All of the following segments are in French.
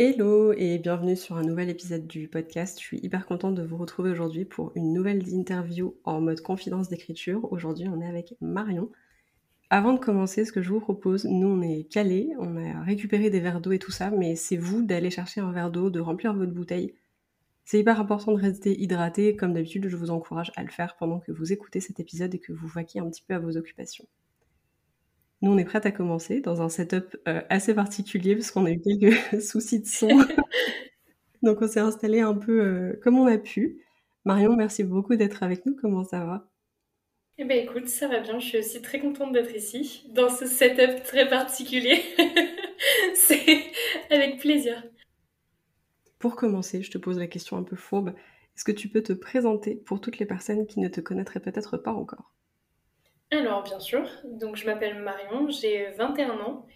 Hello et bienvenue sur un nouvel épisode du podcast. Je suis hyper contente de vous retrouver aujourd'hui pour une nouvelle interview en mode confidence d'écriture. Aujourd'hui, on est avec Marion. Avant de commencer, ce que je vous propose, nous on est calés, on a récupéré des verres d'eau et tout ça, mais c'est vous d'aller chercher un verre d'eau, de remplir votre bouteille. C'est hyper important de rester hydraté. Comme d'habitude, je vous encourage à le faire pendant que vous écoutez cet épisode et que vous vaquiez un petit peu à vos occupations. Nous, on est prête à commencer dans un setup euh, assez particulier parce qu'on a eu quelques soucis de son. Donc, on s'est installé un peu euh, comme on a pu. Marion, merci beaucoup d'être avec nous. Comment ça va? Eh bien, écoute, ça va bien. Je suis aussi très contente d'être ici, dans ce setup très particulier. C'est avec plaisir. Pour commencer, je te pose la question un peu fourbe. Est-ce que tu peux te présenter pour toutes les personnes qui ne te connaîtraient peut-être pas encore? Alors, bien sûr. Donc, je m'appelle Marion, j'ai 21 ans.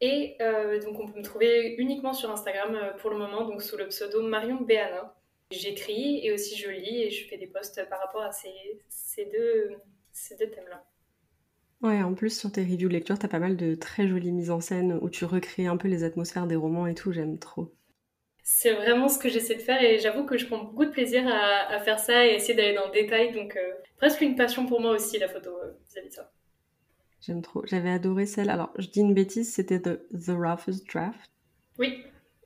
Et euh, donc, on peut me trouver uniquement sur Instagram euh, pour le moment, donc sous le pseudo Marion Béana. J'écris et aussi je lis et je fais des posts par rapport à ces, deux, thèmes-là. Ouais, en plus, sur tes reviews de lecture, t'as pas mal de très jolies mises en scène où tu recrées un peu les atmosphères des romans et tout, j'aime trop. C'est vraiment ce que j'essaie de faire et j'avoue que je prends beaucoup de plaisir à, faire ça et essayer d'aller dans le détail. Donc, euh, presque une passion pour moi aussi, la photo, vis-à-vis de ça. J'aime trop. J'avais adoré celle. Alors, je dis une bêtise, c'était The, The Roughest Draft. Oui.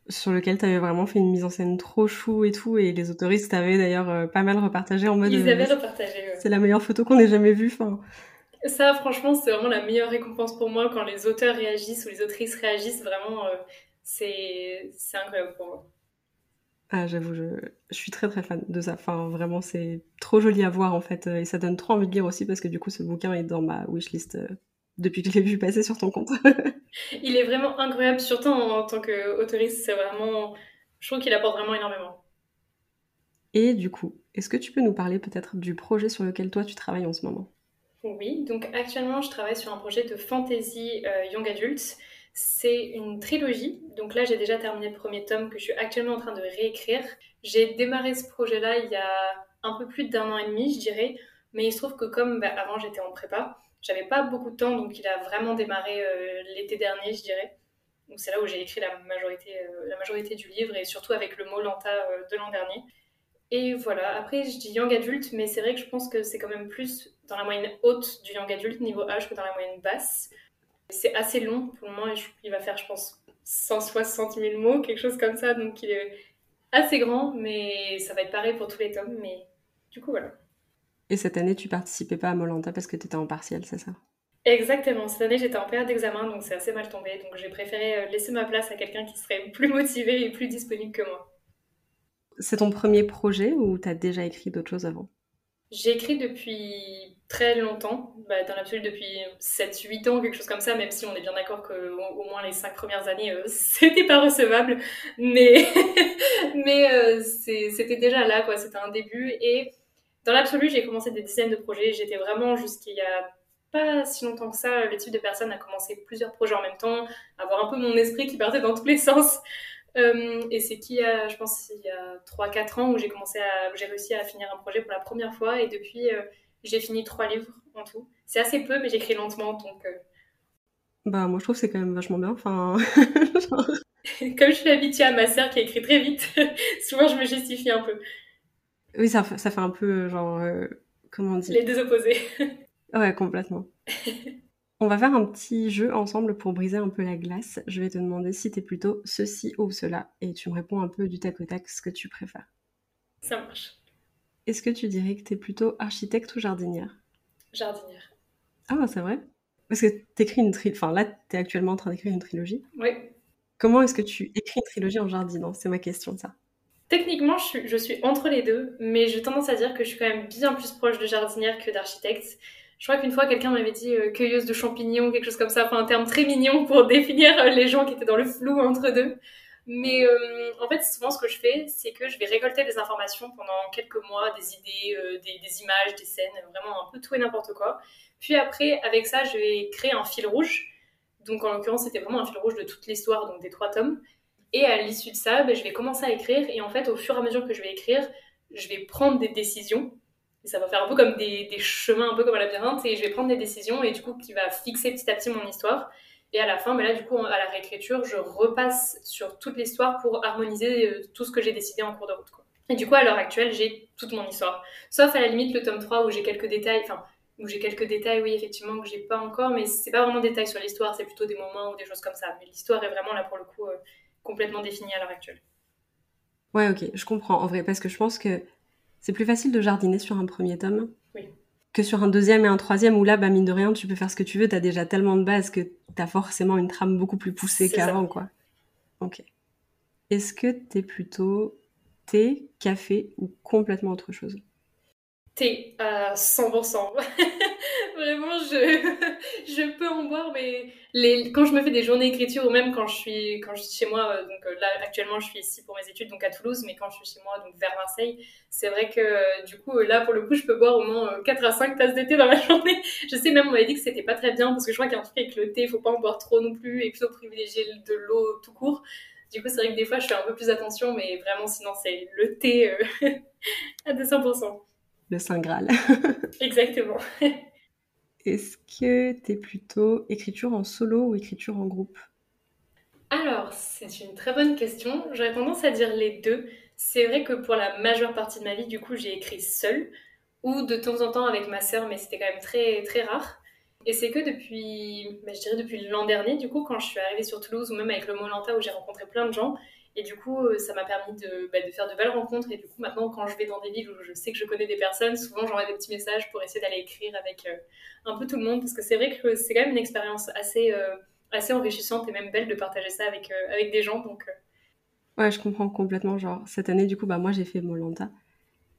Sur lequel tu avais vraiment fait une mise en scène trop chou et tout. Et les autoristes t'avaient d'ailleurs euh, pas mal repartagé en mode. Ils avaient repartagé, ouais. C'est la meilleure photo qu'on ait jamais vue. Enfin. Ça, franchement, c'est vraiment la meilleure récompense pour moi quand les auteurs réagissent ou les autrices réagissent. Vraiment, euh, c'est incroyable pour moi. Ah, j'avoue, je, je, suis très très fan de ça. Enfin, vraiment, c'est trop joli à voir en fait. Et ça donne trop envie de lire aussi parce que du coup, ce bouquin est dans ma wishlist euh, depuis que je l'ai vu passer sur ton compte. Il est vraiment incroyable, surtout en, tant qu'autoriste. C'est vraiment. Je trouve qu'il apporte vraiment énormément. Et du coup, est-ce que tu peux nous parler peut-être du projet sur lequel toi tu travailles en ce moment? Oui, donc actuellement, je travaille sur un projet de fantasy euh, young adult c'est une trilogie. Donc là, j'ai déjà terminé le premier tome que je suis actuellement en train de réécrire. J'ai démarré ce projet-là il y a un peu plus d'un an et demi, je dirais. Mais il se trouve que comme bah, avant j'étais en prépa, j'avais pas beaucoup de temps, donc il a vraiment démarré euh, l'été dernier, je dirais. Donc c'est là où j'ai écrit la majorité, euh, la majorité du livre et surtout avec le mot lenta euh, de l'an dernier. Et voilà, après je dis young adulte, mais c'est vrai que je pense que c'est quand même plus dans la moyenne haute du young adulte niveau âge que dans la moyenne basse. C'est assez long pour le moment, il va faire, je pense, 160 000 mots, quelque chose comme ça, donc il est assez grand, mais ça va être pareil pour tous les tomes, mais du coup, voilà. Et cette année, tu participais pas à Molanta parce que tu étais en partiel, c'est ça? Exactement, cette année j'étais en période d'examen, donc c'est assez mal tombé, donc j'ai préféré euh, laisser ma place à quelqu'un qui serait plus motivé et plus disponible que moi. C'est ton premier projet ou tu as déjà écrit d'autres choses avant? J'ai écrit depuis très longtemps, bah, dans l'absolu depuis 7-8 ans, quelque chose comme ça, même si on est bien d'accord qu'au au moins les 5 premières années, euh, c'était pas recevable, mais, mais euh, c'était déjà là, quoi, c'était un début. Et dans l'absolu, j'ai commencé des dizaines de projets, j'étais vraiment jusqu'il y a pas si longtemps que ça, le type de personne à commencer plusieurs projets en même temps, avoir un peu mon esprit qui partait dans tous les sens. Euh, et c'est qui, a, je pense, il y a 3-4 ans où j'ai commencé à, j'ai réussi à finir un projet pour la première fois, et depuis j'ai fini trois livres en tout. C'est assez peu, mais j'écris lentement, donc. Euh. Bah, moi, je trouve que c'est quand même vachement bien. Enfin. Comme je suis habituée à ma sœur qui a écrit très vite, souvent je me justifie un peu. Oui, ça, ça fait un peu genre. Euh, comment dit? Les deux opposés. ouais, complètement. On va faire un petit jeu ensemble pour briser un peu la glace. Je vais te demander si t'es plutôt ceci ou cela. Et tu me réponds un peu du tac au tac ce que tu préfères. Ça marche. Est-ce que tu dirais que tu es plutôt architecte ou jardinière? Jardinière. Ah, c'est vrai? Parce que t'écris une trilogie. Enfin, là, tu es actuellement en train d'écrire une trilogie. Oui. Comment est-ce que tu écris une trilogie en jardinant? C'est ma question, ça. Techniquement, je suis, je suis entre les deux, mais j'ai tendance à dire que je suis quand même bien plus proche de jardinière que d'architecte. Je crois qu'une fois, quelqu'un m'avait dit euh, cueilleuse de champignons, quelque chose comme ça, enfin un terme très mignon pour définir euh, les gens qui étaient dans le flou entre deux. Mais euh, en fait, souvent, ce que je fais, c'est que je vais récolter des informations pendant quelques mois, des idées, des, images, des scènes, vraiment un peu tout et n'importe quoi. Puis après, avec ça, je vais créer un fil rouge. Donc, en l'occurrence, c'était vraiment un fil rouge de toute l'histoire, donc des trois tomes. Et à l'issue de ça, ben, je vais commencer à écrire. Et en fait, au fur et à mesure que je vais écrire, je vais prendre des décisions. Et ça va faire un peu comme des, chemins, un peu comme un labyrinthe. Et je vais prendre des décisions et du coup, qui va fixer petit à petit mon histoire. Et à la fin, mais là, du coup, à la réécriture, je repasse sur toute l'histoire pour harmoniser euh, tout ce que j'ai décidé en cours de route. Quoi. Et du coup, à l'heure actuelle, j'ai toute mon histoire. Sauf à la limite le tome 3 où j'ai quelques détails, enfin, où j'ai quelques détails, oui, effectivement, que j'ai pas encore, mais c'est pas vraiment des détails sur l'histoire, c'est plutôt des moments ou des choses comme ça. Mais l'histoire est vraiment là, pour le coup, euh, complètement définie à l'heure actuelle. Ouais, ok, je comprends, en vrai, parce que je pense que c'est plus facile de jardiner sur un premier tome. Oui que sur un deuxième et un troisième où là, bah, mine de rien, tu peux faire ce que tu veux, t'as déjà tellement de base que t'as forcément une trame beaucoup plus poussée qu'avant, quoi. Ok. Est-ce que t'es plutôt thé, café ou complètement autre chose? Thé à 100%. Vraiment, je, peux en boire, mais quand je me fais des journées d'écriture ou même quand je suis, quand je suis chez moi, euh, donc euh, là actuellement je suis ici pour mes études, donc à Toulouse, mais quand je suis chez moi, donc vers Marseille, c'est vrai que euh, du coup là pour le coup je peux boire au moins 4 à 5 tasses de thé dans la journée. Je sais même on m'avait dit que c'était pas très bien parce que je crois qu'il y a un truc avec le thé, il faut pas en boire trop non plus et plutôt privilégier de l'eau tout court. Du coup, c'est vrai que des fois, je fais un peu plus attention, mais vraiment, sinon, c'est le thé à 200%. Le Saint Graal. Exactement. Est-ce que tu es plutôt écriture en solo ou écriture en groupe? Alors, c'est une très bonne question. J'aurais tendance à dire les deux. C'est vrai que pour la majeure partie de ma vie, du coup, j'ai écrit seule ou de temps en temps avec ma sœur, mais c'était quand même très, très rare. Et c'est que depuis, bah, je dirais depuis l'an dernier, du coup, quand je suis arrivée sur Toulouse ou même avec le Molanta où j'ai rencontré plein de gens, et du coup, euh, ça m'a permis bah, de, faire de belles rencontres. Et du coup, maintenant, quand je vais dans des villes où je sais que je connais des personnes, souvent j'envoie des petits messages pour essayer d'aller écrire avec euh, un peu tout le monde. Parce que c'est vrai que c'est quand même une expérience assez, euh, assez enrichissante et même belle de partager ça avec, avec des gens. Donc, Ouais, je comprends complètement. Genre, cette année, du coup, bah, moi, j'ai fait Molanta.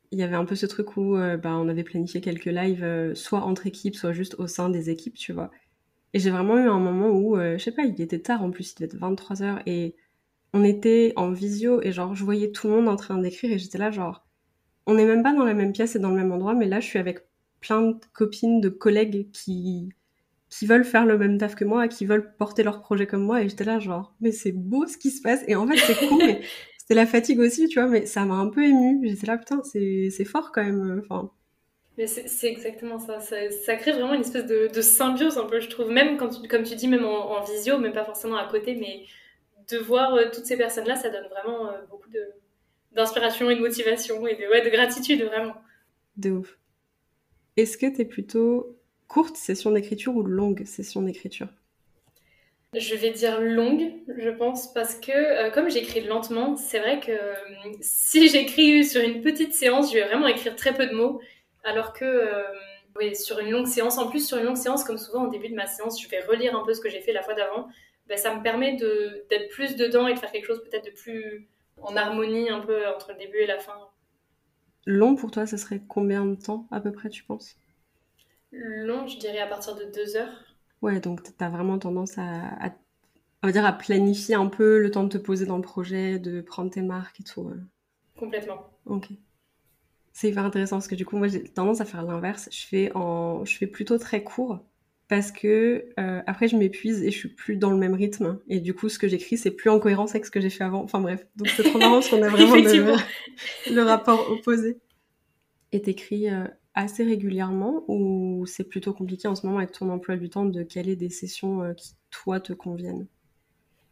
Il y avait un peu ce truc où bah, on avait planifié quelques lives, soit entre équipes, soit juste au sein des équipes, tu vois. Et j'ai vraiment eu un moment où, je sais pas, il était tard en plus, il devait être 23h et on était en visio et genre je voyais tout le monde en train d'écrire et j'étais là genre on n'est même pas dans la même pièce et dans le même endroit mais là je suis avec plein de copines, de collègues qui qui veulent faire le même taf que moi, qui veulent porter leur projet comme moi et j'étais là genre mais c'est beau ce qui se passe et en fait c'est cool mais c'était la fatigue aussi tu vois mais ça m'a un peu ému j'étais là putain c'est c'est fort quand même enfin mais c'est exactement ça. ça. crée vraiment une espèce de, symbiose un peu, je trouve. Même quand comme tu dis, même en, en visio, même pas forcément à côté, mais de voir euh, toutes ces personnes-là, ça donne vraiment euh, beaucoup d'inspiration et de motivation et de, ouais, de gratitude, vraiment. De ouf. Est-ce que tu es plutôt courte session d'écriture ou longue session d'écriture? Je vais dire longue, je pense, parce que euh, comme j'écris lentement, c'est vrai que si j'écris sur une petite séance, je vais vraiment écrire très peu de mots, alors que oui, sur une longue séance, en plus sur une longue séance, comme souvent au début de ma séance, je vais relire un peu ce que j'ai fait la fois d'avant. Ben, ça me permet d'être plus dedans et de faire quelque chose peut-être de plus en harmonie un peu entre le début et la fin. Long pour toi, ça serait combien de temps à peu près, tu penses? Long, je dirais à partir de deux heures. Ouais, donc tu as vraiment tendance à, on va dire, à planifier un peu le temps de te poser dans le projet, de prendre tes marques et tout. Complètement. Ok. C'est hyper intéressant parce que du coup, moi, j'ai tendance à faire l'inverse. Je fais en, je fais plutôt très court parce que euh, après je m'épuise et je suis plus dans le même rythme. Et du coup ce que j'écris c'est plus en cohérence avec ce que j'ai fait avant. Enfin bref. Donc c'est trop marrant parce qu'on a vraiment le, rapport opposé. Et t'écris euh, assez régulièrement ou c'est plutôt compliqué en ce moment avec ton emploi du temps de caler des sessions euh, qui toi te conviennent?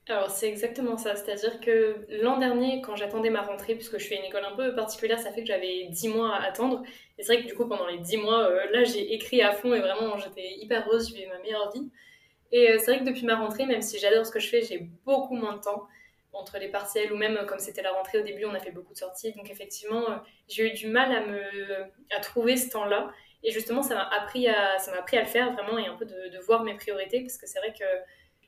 Alors c'est exactement ça, c'est-à-dire que l'an dernier, quand j'attendais ma rentrée, puisque je fais une école un peu particulière, ça fait que j'avais 10 mois à attendre. Et c'est vrai que du coup, pendant les 10 mois, euh, là, j'ai écrit à fond et vraiment, j'étais hyper heureuse, je vivais ma meilleure vie. Et euh, c'est vrai que depuis ma rentrée, même si j'adore ce que je fais, j'ai beaucoup moins de temps entre les partiels ou même euh, comme c'était la rentrée au début, on a fait beaucoup de sorties. Donc effectivement, j'ai eu du mal à me à trouver ce temps-là. Et justement, ça m'a appris à ça appris à le faire vraiment et un peu de, de voir mes priorités parce que c'est vrai que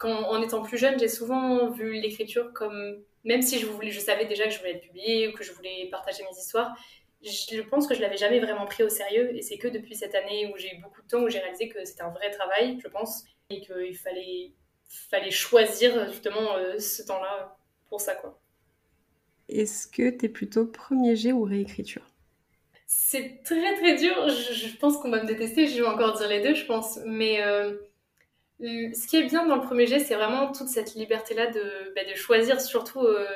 en étant plus jeune, j'ai souvent vu l'écriture comme, même si je, voulais, je savais déjà que je voulais être publiée ou que je voulais partager mes histoires, je pense que je l'avais jamais vraiment pris au sérieux. Et c'est que depuis cette année où j'ai eu beaucoup de temps, où j'ai réalisé que c'était un vrai travail, je pense, et qu'il fallait, fallait choisir justement euh, ce temps-là pour ça, quoi. est-ce que tu es plutôt premier jet ou réécriture? C'est très très dur. Je, pense qu'on va me détester. Je vais encore dire les deux, je pense. Mais euh, ce qui est bien dans le premier jet, c'est vraiment toute cette liberté-là de, bah, de choisir, surtout euh,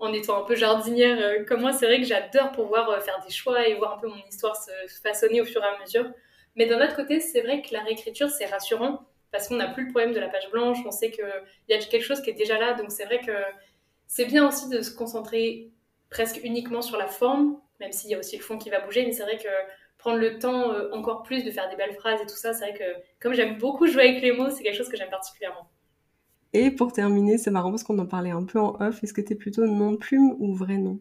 en étant un peu jardinière euh, comme moi. C'est vrai que j'adore pouvoir faire des choix et voir un peu mon histoire se façonner au fur et à mesure. Mais d'un autre côté, c'est vrai que la réécriture, c'est rassurant parce qu'on n'a plus le problème de la page blanche. On sait qu'il y a quelque chose qui est déjà là. Donc c'est vrai que c'est bien aussi de se concentrer presque uniquement sur la forme, même s'il y a aussi le fond qui va bouger, mais c'est vrai que prendre le temps euh, encore plus de faire des belles phrases et tout ça, c'est vrai que comme j'aime beaucoup jouer avec les mots, c'est quelque chose que j'aime particulièrement. Et pour terminer, c'est marrant parce qu'on en parlait un peu en off, est-ce que tu es plutôt nom de plume ou vrai nom?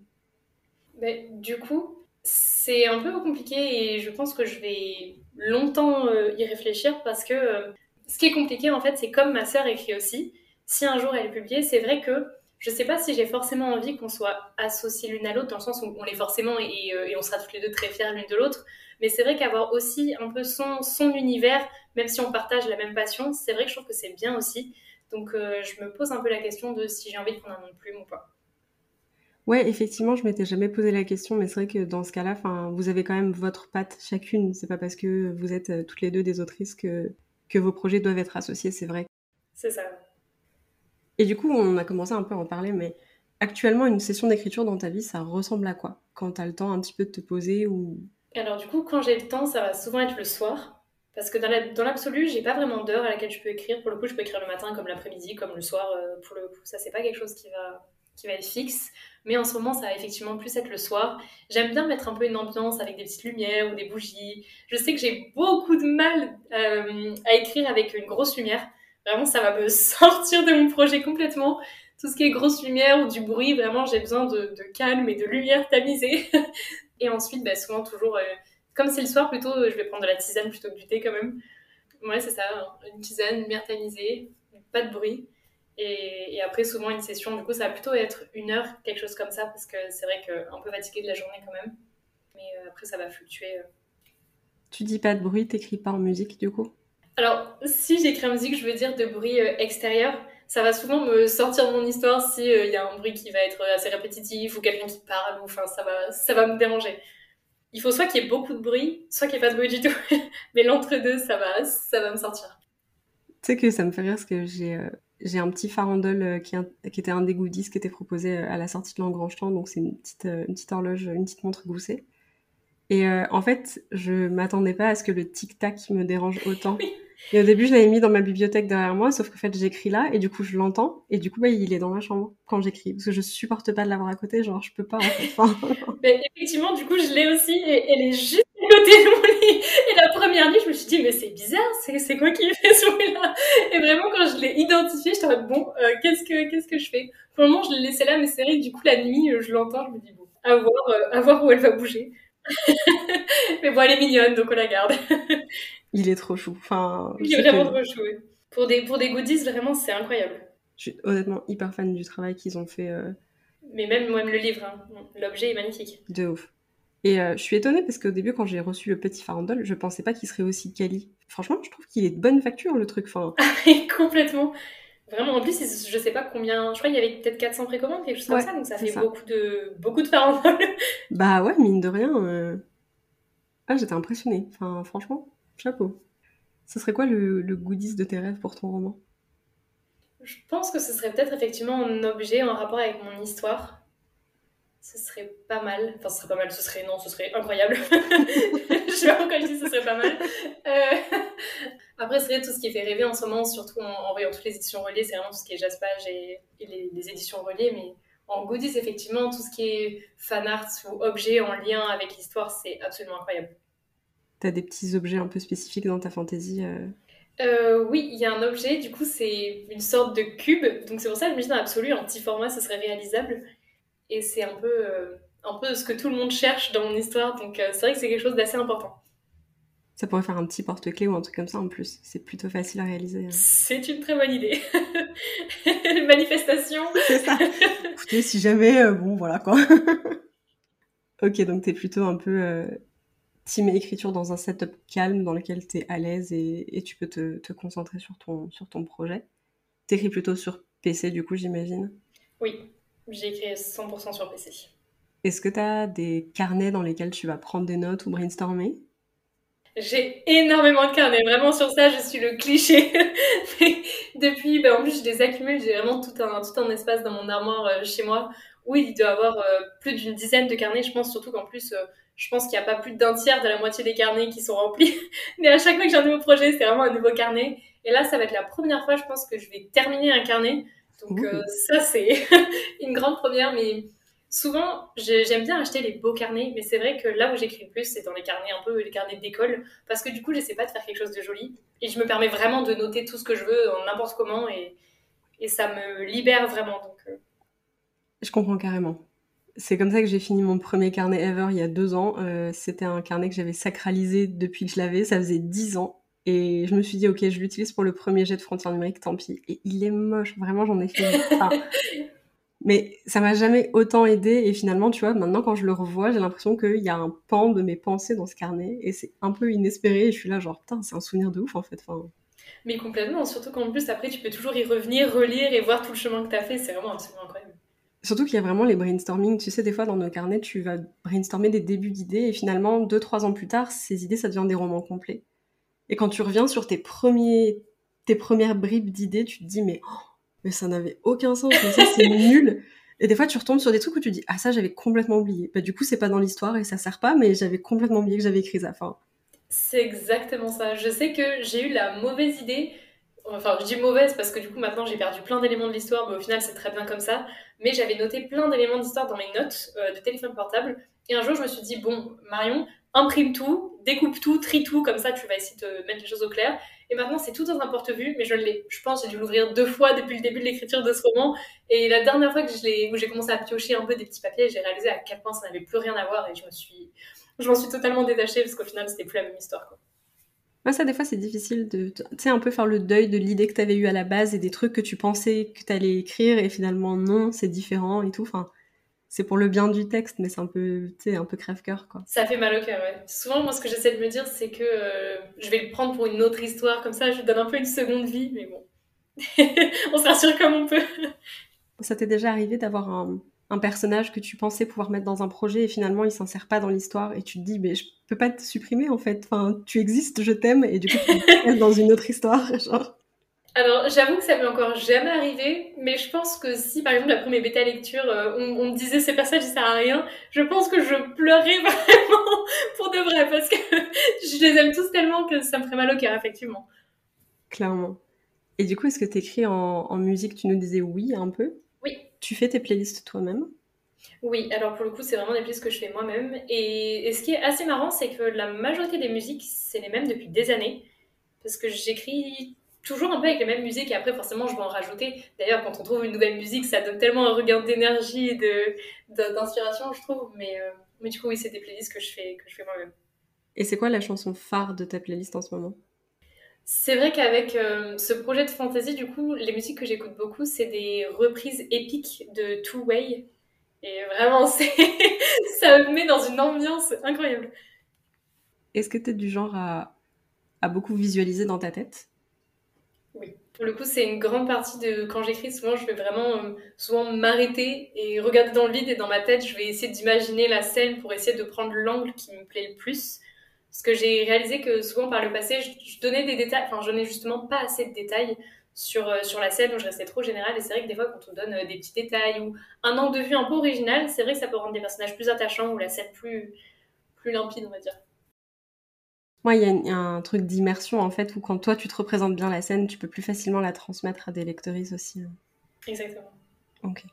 Ben, Du coup, c'est un peu compliqué et je pense que je vais longtemps euh, y réfléchir parce que euh, ce qui est compliqué en fait, c'est comme ma sœur écrit aussi, si un jour elle est publiée, c'est vrai que je sais pas si j'ai forcément envie qu'on soit associés l'une à l'autre, dans le sens où on l'est forcément et, et, on sera toutes les deux très fiers l'une de l'autre. Mais c'est vrai qu'avoir aussi un peu son, son univers, même si on partage la même passion, c'est vrai que je trouve que c'est bien aussi. Donc euh, je me pose un peu la question de si j'ai envie de prendre un nom de plume ou pas. Ouais, effectivement, je m'étais jamais posé la question, mais c'est vrai que dans ce cas-là, vous avez quand même votre patte chacune. C'est pas parce que vous êtes euh, toutes les deux des autrices que, que vos projets doivent être associés, c'est vrai. C'est ça. Et du coup, on a commencé un peu à en parler, mais actuellement, une session d'écriture dans ta vie, ça ressemble à quoi? Quand tu as le temps un petit peu de te poser ou... Alors du coup, quand j'ai le temps, ça va souvent être le soir. Parce que dans l'absolu, j'ai pas vraiment d'heure à laquelle je peux écrire. Pour le coup, je peux écrire le matin, comme l'après-midi, comme le soir. Euh, pour le coup, ça, c'est pas quelque chose qui va, qui va être fixe. Mais en ce moment, ça va effectivement plus être le soir. J'aime bien mettre un peu une ambiance avec des petites lumières ou des bougies. Je sais que j'ai beaucoup de mal euh, à écrire avec une grosse lumière. Vraiment, ça va me sortir de mon projet complètement. Tout ce qui est grosse lumière ou du bruit, vraiment, j'ai besoin de, calme et de lumière tamisée. et ensuite, bah, souvent, toujours, euh, comme c'est le soir, plutôt, je vais prendre de la tisane plutôt que du thé quand même. Ouais, c'est ça, une tisane, une lumière tamisée, pas de bruit. Et, et, après, souvent, une session, du coup, ça va plutôt être une heure, quelque chose comme ça, parce que c'est vrai qu'un peu fatigué de la journée quand même. Mais euh, après, ça va fluctuer. Euh. Tu dis pas de bruit, t'écris pas en musique, du coup? Alors, si j'écris en musique, je veux dire de bruit euh, extérieur. Ça va souvent me sortir de mon histoire si il euh, y a un bruit qui va être assez répétitif ou quelqu'un qui parle ou enfin ça va ça va me déranger. Il faut soit qu'il y ait beaucoup de bruit, soit qu'il n'y ait pas de bruit du tout. Mais l'entre-deux, ça va ça va me sortir. Tu sais que ça me fait rire parce que j'ai euh, j'ai un petit farandole qui, qui, était un des goodies qui était proposé à la sortie de l'engrangement. Donc c'est une petite, une petite horloge, une petite montre goussée. Et en fait, je m'attendais pas à ce que le tic-tac me dérange autant. Et au début, je l'avais mis dans ma bibliothèque derrière moi, sauf qu'en fait, j'écris là, et du coup, je l'entends, et du coup, bah, il est dans ma chambre quand j'écris, parce que je supporte pas de l'avoir à côté, genre, je peux pas, mais effectivement, du coup, je l'ai aussi, et elle est juste à côté de mon lit. Et la première nuit, je me suis dit, mais c'est bizarre, c'est quoi qui fait ce bruit-là? Et vraiment, quand je l'ai identifié, je en bon, euh, qu'est-ce que qu'est-ce que je fais? Pour le moment, je l'ai laissé là, mais c'est vrai du coup, la nuit, euh, je l'entends, je me dis, bon, à voir, euh, à voir où elle va bouger. mais bon, elle est mignonne, donc on la garde. Il est trop chou. Enfin, il est vraiment trop chou. Pour des, pour des goodies, vraiment, c'est incroyable. Je suis honnêtement hyper fan du travail qu'ils ont fait. Euh, Mais même, même le livre, hein. l'objet est magnifique. De ouf. Et euh, je suis étonnée parce qu'au début, quand j'ai reçu le petit farandole, je pensais pas qu'il serait aussi quali. Franchement, je trouve qu'il est de bonne facture le truc. Enfin... Complètement. Vraiment, en plus, je sais pas combien. Je crois qu'il y avait peut-être 400 précommandes, quelque chose comme ça, donc ça fait beaucoup de beaucoup de farandoles. bah ouais, mine de rien. Euh, ah, j'étais impressionnée. Enfin, franchement. Chapeau. Ce serait quoi le, goodies de tes rêves pour ton roman? Je pense que ce serait peut-être effectivement un objet en rapport avec mon histoire. Ce serait pas mal. Enfin, ce serait pas mal, ce serait non, ce serait incroyable. je sais pas pourquoi je dis ce serait pas mal. Euh, après, ce serait tout ce qui fait rêver en ce moment, surtout en, voyant toutes les éditions reliées, c'est vraiment tout ce qui est Jaspage et, les, les, éditions reliées. Mais en goodies, effectivement, tout ce qui est fan art ou objet en lien avec l'histoire, c'est absolument incroyable. T'as des petits objets un peu spécifiques dans ta fantaisie euh euh, Oui, il y a un objet, du coup, c'est une sorte de cube. Donc, c'est pour ça que je me dis, dans l'absolu, en petit format, ce serait réalisable. Et c'est un peu, euh, un peu ce que tout le monde cherche dans mon histoire. Donc, c'est vrai que c'est quelque chose d'assez important. Ça pourrait faire un petit porte-clés ou un truc comme ça en plus. C'est plutôt facile à réaliser. Hein. C'est une très bonne idée. Manifestation. C'est ça. Écoutez, si jamais, bon, voilà quoi. ok, donc t'es plutôt un peu team écriture dans un setup calme dans lequel tu es à l'aise et, tu peux te, concentrer sur ton, sur ton projet. T'écris plutôt sur PC du coup, j'imagine Oui. J'écris 100% sur PC. Est-ce que tu as des carnets dans lesquels tu vas prendre des notes ou brainstormer? J'ai énormément de carnets, vraiment sur ça, je suis le cliché. depuis, ben, en plus, je les accumule, j'ai vraiment tout un, tout un espace dans mon armoire euh, chez moi où il doit y avoir euh, plus d'une dizaine de carnets. Je pense surtout qu'en plus, euh, je pense qu'il n'y a pas plus d'un tiers de la moitié des carnets qui sont remplis. Mais à chaque fois que j'ai un nouveau projet, c'est vraiment un nouveau carnet. Et là, ça va être la première fois, je pense, que je vais terminer un carnet. Donc ça, c'est une grande première, mais Souvent, j'aime bien acheter les beaux carnets, mais c'est vrai que là où j'écris le plus, c'est dans les carnets un peu les carnets d'école, parce que du coup, j'essaie pas de faire quelque chose de joli, et je me permets vraiment de noter tout ce que je veux, n'importe comment, et, et, ça me libère vraiment. Donc, euh. Je comprends carrément. C'est comme ça que j'ai fini mon premier carnet ever il y a deux ans. Euh, c'était un carnet que j'avais sacralisé depuis que je l'avais, ça faisait dix ans. Et je me suis dit, ok, je l'utilise pour le premier jet de frontière numérique, tant pis. Et il est moche, vraiment, j'en ai fait. Mais ça m'a jamais autant aidé et finalement, tu vois, maintenant quand je le revois, j'ai l'impression qu'il y a un pan de mes pensées dans ce carnet et c'est un peu inespéré et je suis là genre, putain, c'est un souvenir de ouf en fait. Enfin... Mais complètement, surtout qu'en plus après tu peux toujours y revenir, relire et voir tout le chemin que tu as fait, c'est vraiment absolument incroyable. Surtout qu'il y a vraiment les brainstorming, tu sais, des fois dans nos carnets, tu vas brainstormer des débuts d'idées et finalement, deux, trois ans plus tard, ces idées, ça devient des romans complets. Et quand tu reviens sur tes, premiers, tes premières bribes d'idées, tu te dis, mais oh, mais ça n'avait aucun sens, mais ça c'est nul. Et des fois, tu retombes sur des trucs où tu dis, ah ça j'avais complètement oublié. Bah du coup, c'est pas dans l'histoire et ça sert pas, mais j'avais complètement oublié que j'avais écrit ça. Enfin. C'est exactement ça. Je sais que j'ai eu la mauvaise idée. Enfin, je dis mauvaise parce que du coup, maintenant, j'ai perdu plein d'éléments de l'histoire, mais au final, c'est très bien comme ça. Mais j'avais noté plein d'éléments d'histoire dans mes notes euh, de téléphone portable. Et un jour, je me suis dit, bon, Marion, imprime tout, découpe tout, trie tout, comme ça, tu vas essayer de mettre les choses au clair. Et maintenant, c'est tout dans un porte-vue, mais je l'ai. Je pense j'ai dû l'ouvrir deux fois depuis le début de l'écriture de ce roman. Et la dernière fois que je où j'ai commencé à piocher un peu des petits papiers, j'ai réalisé à quel point ça n'avait plus rien à voir et je me suis, m'en suis totalement détachée parce qu'au final, c'était plus la même histoire. Quoi. Moi, ça, des fois, c'est difficile de, tu sais, un peu faire le deuil de l'idée que tu avais eue à la base et des trucs que tu pensais que tu allais écrire et finalement, non, c'est différent et tout. Enfin, c'est pour le bien du texte, mais c'est un peu, tu sais, un peu crève-cœur, quoi. Ça fait mal au cœur, ouais. Souvent, moi, ce que j'essaie de me dire, c'est que euh, je vais le prendre pour une autre histoire, comme ça, je lui donne un peu une seconde vie, mais bon. on se rassure comme on peut. Ça t'est déjà arrivé d'avoir un, personnage que tu pensais pouvoir mettre dans un projet et finalement il s'insère pas dans l'histoire et tu te dis mais je peux pas te supprimer en fait enfin tu existes je t'aime et du coup tu te dans une autre histoire genre alors, j'avoue que ça m'est encore jamais arrivé, mais je pense que si, par exemple, la première bêta lecture, euh, on, me disait ces passages, ça sert à rien, je pense que je pleurais vraiment pour de vrai, parce que je les aime tous tellement que ça me ferait mal au cœur, effectivement. Clairement. Et du coup, est-ce que tu écris en, en, musique? Tu nous disais oui, un peu. Tu fais tes playlists toi-même? Oui, alors pour le coup, c'est vraiment des playlists que je fais moi-même. Et, et ce qui est assez marrant, c'est que la majorité des musiques, c'est les mêmes depuis des années. Parce que j'écris toujours un peu avec les mêmes musiques et après forcément je vais en rajouter. D'ailleurs quand on trouve une nouvelle musique ça donne tellement un regain d'énergie et d'inspiration je trouve. Mais, euh, mais du coup oui c'est des playlists que je fais, que je fais moi-même. Et c'est quoi la chanson phare de ta playlist en ce moment? C'est vrai qu'avec euh, ce projet de fantasy, du coup, les musiques que j'écoute beaucoup, c'est des reprises épiques de Two Way. Et vraiment, ça me met dans une ambiance incroyable. Est-ce que tu es du genre à, à beaucoup visualiser dans ta tête? Oui. Pour le coup, c'est une grande partie de quand j'écris. Souvent, je vais vraiment euh, souvent m'arrêter et regarder dans le vide et dans ma tête, je vais essayer d'imaginer la scène pour essayer de prendre l'angle qui me plaît le plus. Parce que j'ai réalisé que souvent par le passé, je, donnais des détails, enfin, je donnais justement pas assez de détails sur, euh, sur la scène où je restais trop générale. Et c'est vrai que des fois, quand on donne euh, des petits détails ou un angle de vue un peu original, c'est vrai que ça peut rendre des personnages plus attachants ou la scène plus, plus limpide, on va dire. Moi, il y, a un truc d'immersion en fait où quand toi tu te représentes bien la scène, tu peux plus facilement la transmettre à des lectrices aussi. Hein. Exactement. Ok.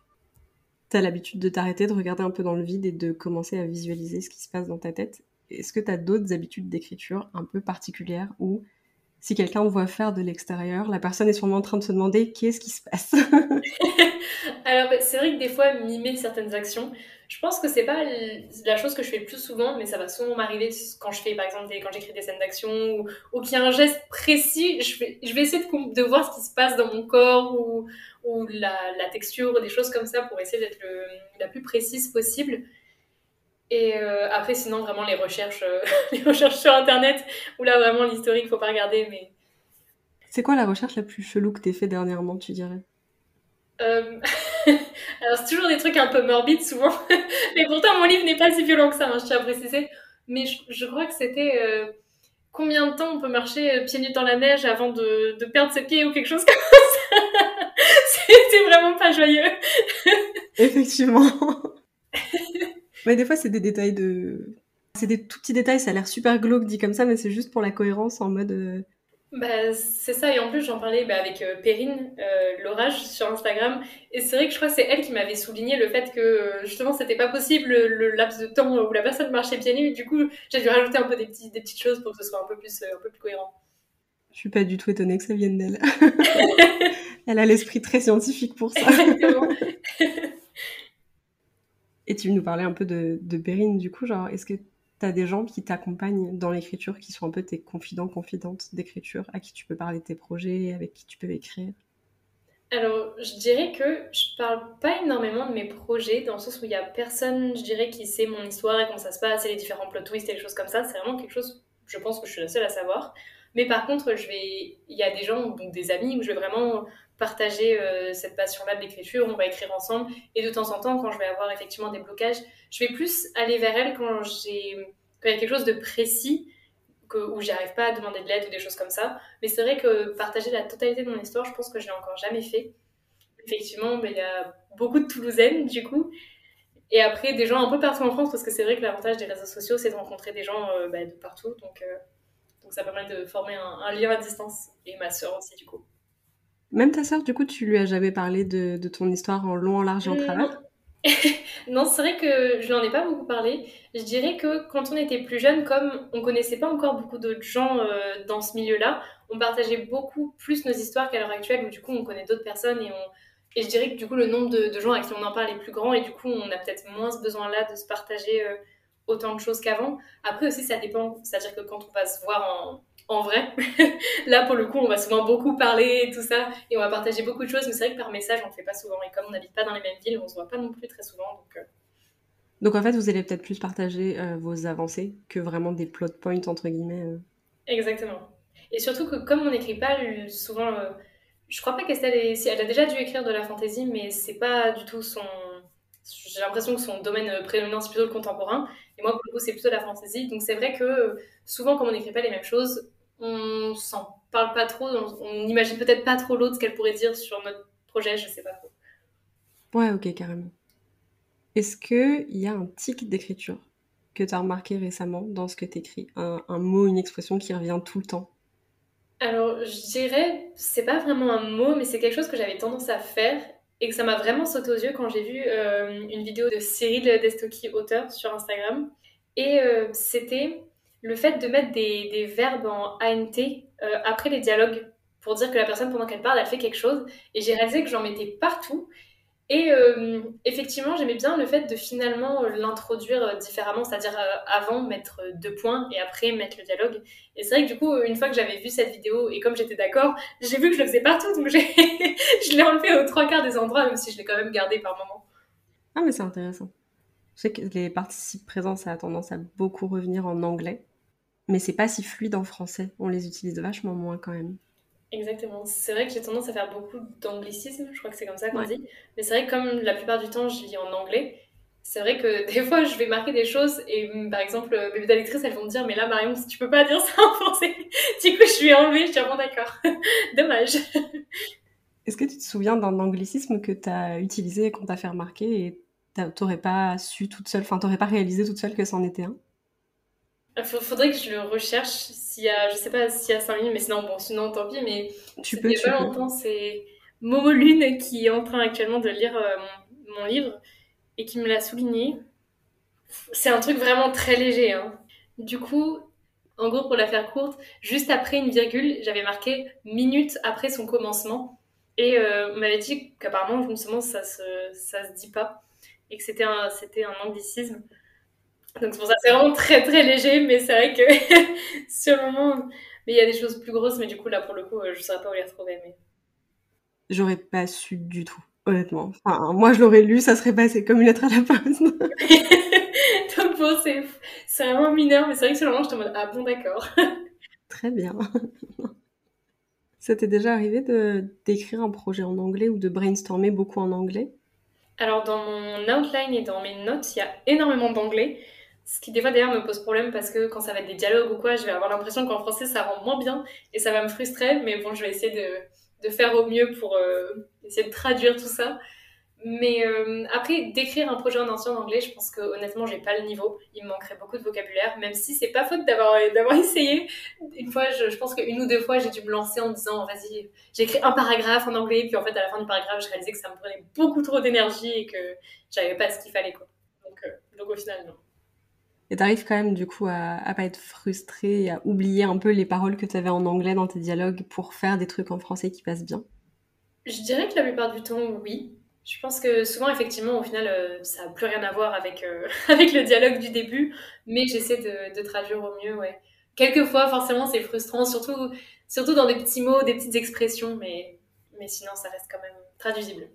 T'as l'habitude de t'arrêter, de regarder un peu dans le vide et de commencer à visualiser ce qui se passe dans ta tête? Est-ce que tu as d'autres habitudes d'écriture un peu particulières où si quelqu'un voit faire de l'extérieur, la personne est sûrement en train de se demander qu'est-ce qui se passe Alors, bah, c'est vrai que des fois, mimer certaines actions, je pense que c'est pas la chose que je fais le plus souvent, mais ça va souvent m'arriver quand je fais, par exemple, quand j'écris des scènes d'action ou, qu'il y a un geste précis, je vais, essayer de, voir ce qui se passe dans mon corps ou, la, la texture des choses comme ça pour essayer d'être la plus précise possible. Et euh, après, sinon, vraiment, les recherches, euh, les recherches sur Internet, où là, vraiment, l'historique, faut pas regarder, mais... C'est quoi la recherche la plus chelou que t'aies fait dernièrement, tu dirais? Euh, Alors, c'est toujours des trucs un peu morbides, souvent. mais pourtant, mon livre n'est pas si violent que ça, hein, je tiens à préciser. Mais je, crois que c'était combien de temps on peut marcher pieds nus dans la neige avant de, de perdre ses pieds ou quelque chose comme ça? c'était vraiment pas joyeux. Effectivement. Mais des fois, c'est des détails de. C'est des tout petits détails, ça a l'air super glauque dit comme ça, mais c'est juste pour la cohérence en mode. Euh, bah, c'est ça, et en plus j'en parlais bah, avec euh, Perrine euh, l'orage sur Instagram, et c'est vrai que je crois que c'est elle qui m'avait souligné le fait que euh, justement c'était pas possible le, laps de temps où la personne marchait pieds nus, du coup j'ai dû rajouter un peu des, petits, des petites choses pour que ce soit un peu plus, un peu plus cohérent. Je suis pas du tout étonnée que ça vienne d'elle. elle a l'esprit très scientifique pour ça. et tu nous parlais un peu de, Perrine, du coup, genre, est-ce que tu as des gens qui t'accompagnent dans l'écriture, qui sont un peu tes confidents, confidentes d'écriture, à qui tu peux parler de tes projets, avec qui tu peux écrire? Alors, je dirais que je parle pas énormément de mes projets, dans le sens où il y a personne, je dirais, qui sait mon histoire et comment ça se passe, et les différents plot twists et les choses comme ça. C'est vraiment quelque chose, je pense que je suis la seule à savoir. Mais par contre, il y a des gens, donc des amis, où je vais vraiment partager euh, cette passion-là de l'écriture, on va écrire ensemble. Et de temps en temps, quand je vais avoir effectivement des blocages, je vais plus aller vers elle quand il y a quelque chose de précis que, où j'arrive pas à demander de l'aide ou des choses comme ça. Mais c'est vrai que partager la totalité de mon histoire, je pense que je l'ai encore jamais fait. Effectivement, il y a beaucoup de Toulousaines du coup. Et après, des gens un peu partout en France, parce que c'est vrai que l'avantage des réseaux sociaux, c'est de rencontrer des gens euh, bah, de partout. Donc, euh, donc ça permet de former un, un lien à distance. Et ma sœur aussi, du coup. Même ta sœur, du coup, tu lui as jamais parlé de, de ton histoire en long, en large et en travers? Non, c'est vrai que je lui en ai pas beaucoup parlé. Je dirais que quand on était plus jeune, comme on connaissait pas encore beaucoup d'autres gens euh, dans ce milieu-là, on partageait beaucoup plus nos histoires qu'à l'heure actuelle, où du coup on connaît d'autres personnes et on... Et je dirais que du coup le nombre de, gens à qui on en parle est plus grand et du coup on a peut-être moins ce besoin-là de se partager euh, autant de choses qu'avant. Après aussi ça dépend, c'est-à-dire que quand on va se voir en, en vrai. Là, pour le coup, on va souvent beaucoup parler et tout ça, et on va partager beaucoup de choses, mais c'est vrai que par message, on ne fait pas souvent. Et comme on n'habite pas dans les mêmes villes, on ne se voit pas non plus très souvent. Donc, euh. donc en fait, vous allez peut-être plus partager euh, vos avancées que vraiment des plot points, entre guillemets. Euh. Exactement. Et surtout que comme on n'écrit pas souvent... je crois pas qu'Estelle est... elle a déjà dû écrire de la fantasy, mais c'est pas du tout son... J'ai l'impression que son domaine prédominant, c'est plutôt le contemporain. Et moi, pour le coup, c'est plutôt la fantasy. Donc c'est vrai que souvent, comme on n'écrit pas les mêmes choses, on s'en parle pas trop, on n'imagine peut-être pas trop l'autre ce qu'elle pourrait dire sur notre projet, je sais pas trop. Ouais, ok, carrément. Est-ce qu'il y a un tic d'écriture que tu as remarqué récemment dans ce que tu écris un, mot, une expression qui revient tout le temps? Alors, je dirais, c'est pas vraiment un mot, mais c'est quelque chose que j'avais tendance à faire et que ça m'a vraiment sauté aux yeux quand j'ai vu euh, une vidéo de Cyril Destocky, auteur, sur Instagram. Et euh, c'était le fait de mettre des, verbes en ANT euh, après les dialogues pour dire que la personne, pendant qu'elle parle, elle fait quelque chose. Et j'ai réalisé que j'en mettais partout. Et euh, effectivement, j'aimais bien le fait de finalement euh, l'introduire différemment, c'est-à-dire avant mettre deux points et après mettre le dialogue. Et c'est vrai que du coup, une fois que j'avais vu cette vidéo et comme j'étais d'accord, j'ai vu que je le faisais partout, donc je l'ai enlevé aux trois quarts des endroits, même si je l'ai quand même gardé par moment. Ah, mais c'est intéressant. Je sais que les participes présents, ça a tendance à beaucoup revenir en anglais mais c'est pas si fluide en français. On les utilise vachement moins quand même. Exactement. C'est vrai que j'ai tendance à faire beaucoup d'anglicisme, je crois que c'est comme ça qu'on dit. Mais c'est vrai que comme la plupart du temps je lis en anglais, c'est vrai que des fois je vais marquer des choses et mm, par exemple mes lectrices elles vont me dire mais là Marion tu peux pas dire ça en français. du coup je lui ai enlevé, je ah bon d'accord. Dommage. Est-ce que tu te souviens d'un anglicisme que tu as utilisé quand t'as fait remarquer et t'aurais pas su toute seule, enfin t'aurais pas réalisé toute seule que c'en était un? Il faudrait que je le recherche s'il y a, je sais pas s'il y a 5 minutes, mais sinon, bon, sinon tant pis, mais tu peux, il y a pas longtemps, c'est Momo Lune qui est en train actuellement de lire euh, mon, livre et qui me l'a souligné. C'est un truc vraiment très léger. Hein. Du coup, en gros, pour la faire courte, juste après une virgule, j'avais marqué minute après son commencement. Et euh, on m'avait dit qu'apparemment, justement, ça se, ça se dit pas. Et que c'était un, c'était un anglicisme. Donc c'est pour ça, c'est vraiment très très léger, mais c'est vrai que sur le moment, mais il y a des choses plus grosses, mais du coup là pour le coup, je ne saurais pas où les retrouver. Mais... J'aurais pas su du tout, honnêtement. Enfin, moi je l'aurais lu, ça serait passé comme une lettre à la poste. Donc bon, c'est, vraiment mineur, mais c'est vrai que sur le moment, je te mode ah bon d'accord. très bien. Ça t'est déjà arrivé de d'écrire un projet en anglais ou de brainstormer beaucoup en anglais? Alors dans mon outline et dans mes notes, il y a énormément d'anglais. Ce qui des fois d'ailleurs me pose problème parce que quand ça va être des dialogues ou quoi, je vais avoir l'impression qu'en français ça rend moins bien et ça va me frustrer. Mais bon, je vais essayer de, de faire au mieux pour euh, essayer de traduire tout ça. Mais euh, après, d'écrire un projet en ancien anglais, je pense que honnêtement, j'ai pas le niveau. Il me manquerait beaucoup de vocabulaire, même si c'est pas faute d'avoir d'avoir essayé. Une fois, je, je pense qu'une ou deux fois, j'ai dû me lancer en disant vas-y, j'écris un paragraphe en anglais, puis en fait, à la fin du paragraphe, je réalisais que ça me prenait beaucoup trop d'énergie et que j'avais pas ce qu'il fallait quoi. Donc, euh, donc au final, non. Et t'arrives quand même du coup à, à pas être frustré et à oublier un peu les paroles que t'avais en anglais dans tes dialogues pour faire des trucs en français qui passent bien. Je dirais que la plupart du temps, oui. Je pense que souvent, effectivement, au final, euh, ça n'a plus rien à voir avec, euh, avec le dialogue du début, mais j'essaie de, de, traduire au mieux, ouais. Quelquefois, forcément, c'est frustrant, surtout, surtout dans des petits mots, des petites expressions, mais, mais sinon, ça reste quand même traduisible.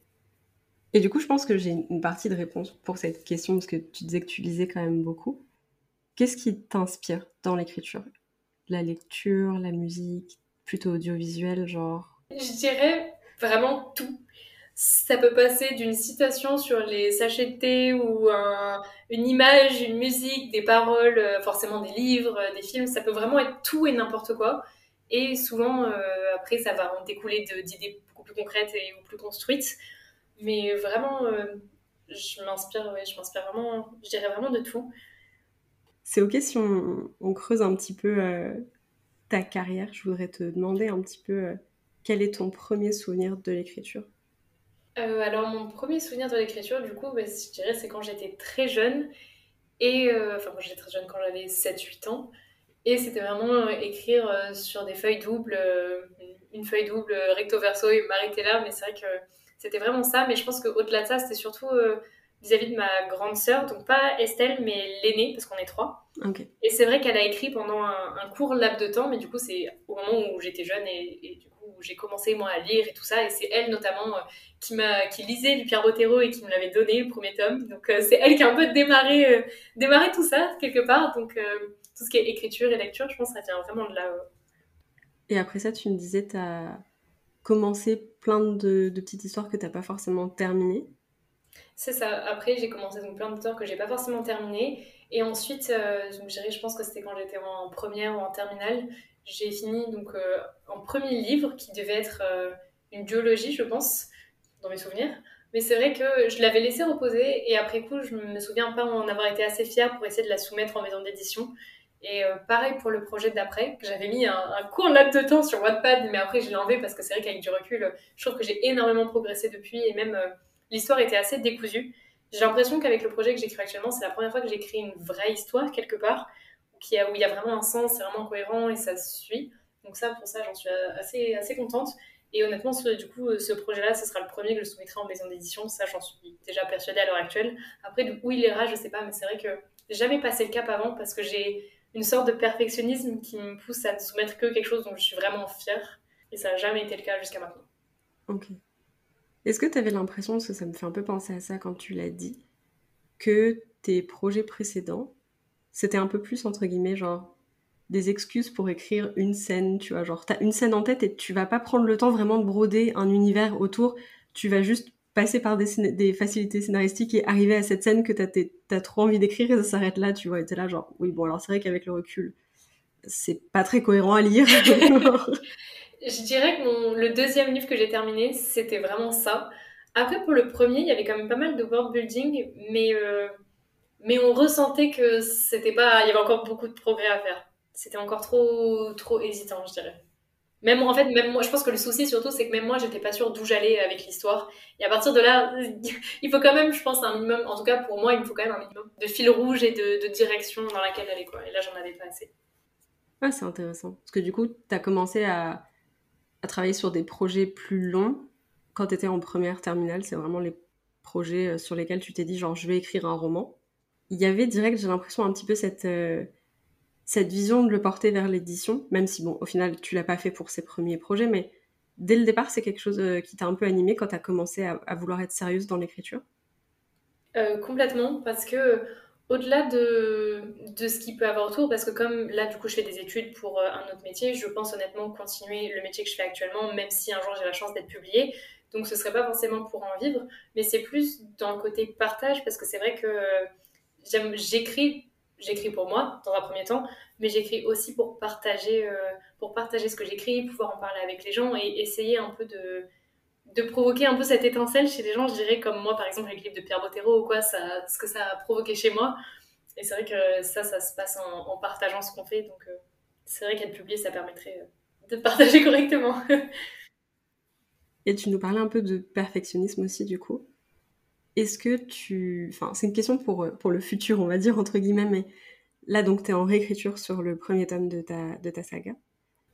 Et du coup, je pense que j'ai une partie de réponse pour cette question, parce que tu disais que tu lisais quand même beaucoup. Qu'est-ce qui t'inspire dans l'écriture? La lecture, la musique, plutôt audiovisuel, genre? Je dirais vraiment tout ça peut passer d'une citation sur les sachets de thé ou un, une image, une musique, des paroles, euh, forcément des livres, euh, des films. Ça peut vraiment être tout et n'importe quoi. Et souvent, euh, après, ça va en découler d'idées beaucoup plus concrètes et plus construites. Mais vraiment, je m'inspire, ouais, je m'inspire vraiment, je dirais vraiment de tout. C'est ok si on, on, creuse un petit peu euh, ta carrière. Je voudrais te demander un petit peu quel est ton premier souvenir de l'écriture? Euh, alors, mon premier souvenir de l'écriture, du coup, bah, je dirais, c'est quand j'étais très jeune. Et, euh, enfin, quand j'étais très jeune, quand j'avais 7-8 ans. Et c'était vraiment euh, écrire euh, sur des feuilles doubles, euh, une feuille double recto verso et m'arrêter là. Mais c'est vrai que c'était vraiment ça. Mais je pense qu'au-delà de ça, c'était surtout vis-à-vis -vis de ma grande sœur. Donc, pas Estelle, mais l'aînée, parce qu'on est trois. Okay. Et c'est vrai qu'elle a écrit pendant un, un, court laps de temps. Mais du coup, c'est au moment où j'étais jeune et, et du où j'ai commencé moi à lire et tout ça et c'est elle notamment euh, qui m'a qui lisait du Pierre Bottero et qui me l'avait donné le premier tome donc euh, c'est elle qui a un peu démarré euh, démarré tout ça quelque part donc tout ce qui est écriture et lecture je pense que ça vient vraiment de là et après ça tu me disais tu as commencé plein de, de petites histoires que tu pas forcément terminées c'est ça après j'ai commencé donc plein d'histoires que j'ai pas forcément terminées et ensuite euh, je pense que c'était quand j'étais en première ou en terminale j'ai fini donc euh, en premier livre qui devait être euh, une biologie, je pense, dans mes souvenirs. Mais c'est vrai que je l'avais laissé reposer et après coup, je me souviens pas en avoir été assez fière pour essayer de la soumettre en maison d'édition. Et pareil pour le projet d'après, que j'avais mis un, un, court laps de temps sur Wattpad, mais après je l'ai enlevé parce que c'est vrai qu'avec du recul, je trouve que j'ai énormément progressé depuis et même l'histoire était assez décousue. J'ai l'impression qu'avec le projet que j'écris actuellement, c'est la première fois que j'écris une vraie histoire quelque part a, où il y a vraiment un sens, c'est vraiment cohérent et ça suit. Donc ça, pour ça, j'en suis assez, assez contente. Et honnêtement, ce, du coup, ce projet-là, ce sera le premier que je soumettrai en maison d'édition. Ça, j'en suis déjà persuadée à l'heure actuelle. Après, où il ira, je sais pas, mais c'est vrai que j'ai jamais passé le cap avant parce que j'ai une sorte de perfectionnisme qui me pousse à ne soumettre que quelque chose dont je suis vraiment fière. Et ça n'a jamais été le cas jusqu'à maintenant. Ok. Est-ce que tu avais l'impression, parce que ça me fait un peu penser à ça quand tu l'as dit, que tes projets précédents c'était un peu plus entre guillemets genre des excuses pour écrire une scène, tu vois, genre t'as une scène en tête et tu vas pas prendre le temps vraiment de broder un univers autour, tu vas juste passer par des, des facilités scénaristiques et arriver à cette scène que t'as as trop envie d'écrire et ça s'arrête là, tu vois, et t'es là genre, oui bon alors c'est vrai qu'avec le recul, c'est pas très cohérent à lire. Je dirais que mon, le deuxième livre que j'ai terminé, c'était vraiment ça. Après, pour le premier, il y avait quand même pas mal de world building, mais euh, mais on ressentait que c'était pas, il y avait encore beaucoup de progrès à faire. C'était encore trop, trop hésitant, je dirais. Même en fait, même moi, je pense que le souci surtout, c'est que même moi, j'étais pas sûre d'où j'allais avec l'histoire. Et à partir de là, il faut quand même, je pense, un minimum, en tout cas pour moi, il me faut quand même un minimum de fil rouge et de, de direction dans laquelle aller, quoi. Et là, j'en avais pas assez. Ah, c'est intéressant. Parce que du coup, tu as commencé à, à travailler sur des projets plus longs quand tu étais en première terminale. C'est vraiment les projets euh, sur lesquels tu t'es dit, genre, je vais écrire un roman il y avait direct, j'ai l'impression, un petit peu cette, euh, cette vision de le porter vers l'édition, même si, bon, au final, tu l'as pas fait pour ses premiers projets, mais dès le départ, c'est quelque chose euh, qui t'a un peu animé quand tu as commencé à, vouloir être sérieuse dans l'écriture? Complètement, parce que au-delà de, de ce qu'il peut avoir autour, parce que comme là, du coup, je fais des études pour euh, un autre métier, je pense honnêtement continuer le métier que je fais actuellement, même si un jour j'ai la chance d'être publiée. donc ce serait pas forcément pour en vivre, mais c'est plus dans le côté partage, parce que c'est vrai que j'écris, j'écris pour moi dans un premier temps, mais j'écris aussi pour partager, euh, pour partager ce que j'écris, pouvoir en parler avec les gens et essayer un peu de, de provoquer un peu cette étincelle chez les gens, je dirais comme moi par exemple avec le de Pierre Bottero ou quoi, ce que ça a provoqué chez moi. Et c'est vrai que ça, ça se passe en, partageant ce qu'on fait, donc euh, c'est vrai qu'être publié, ça permettrait euh, de partager correctement. et tu nous parlais un peu de perfectionnisme aussi du coup. Est-ce que tu... Enfin, c'est une question pour, pour le futur, on va dire, entre guillemets, mais là, donc, tu es en réécriture sur le premier tome de ta, de ta saga.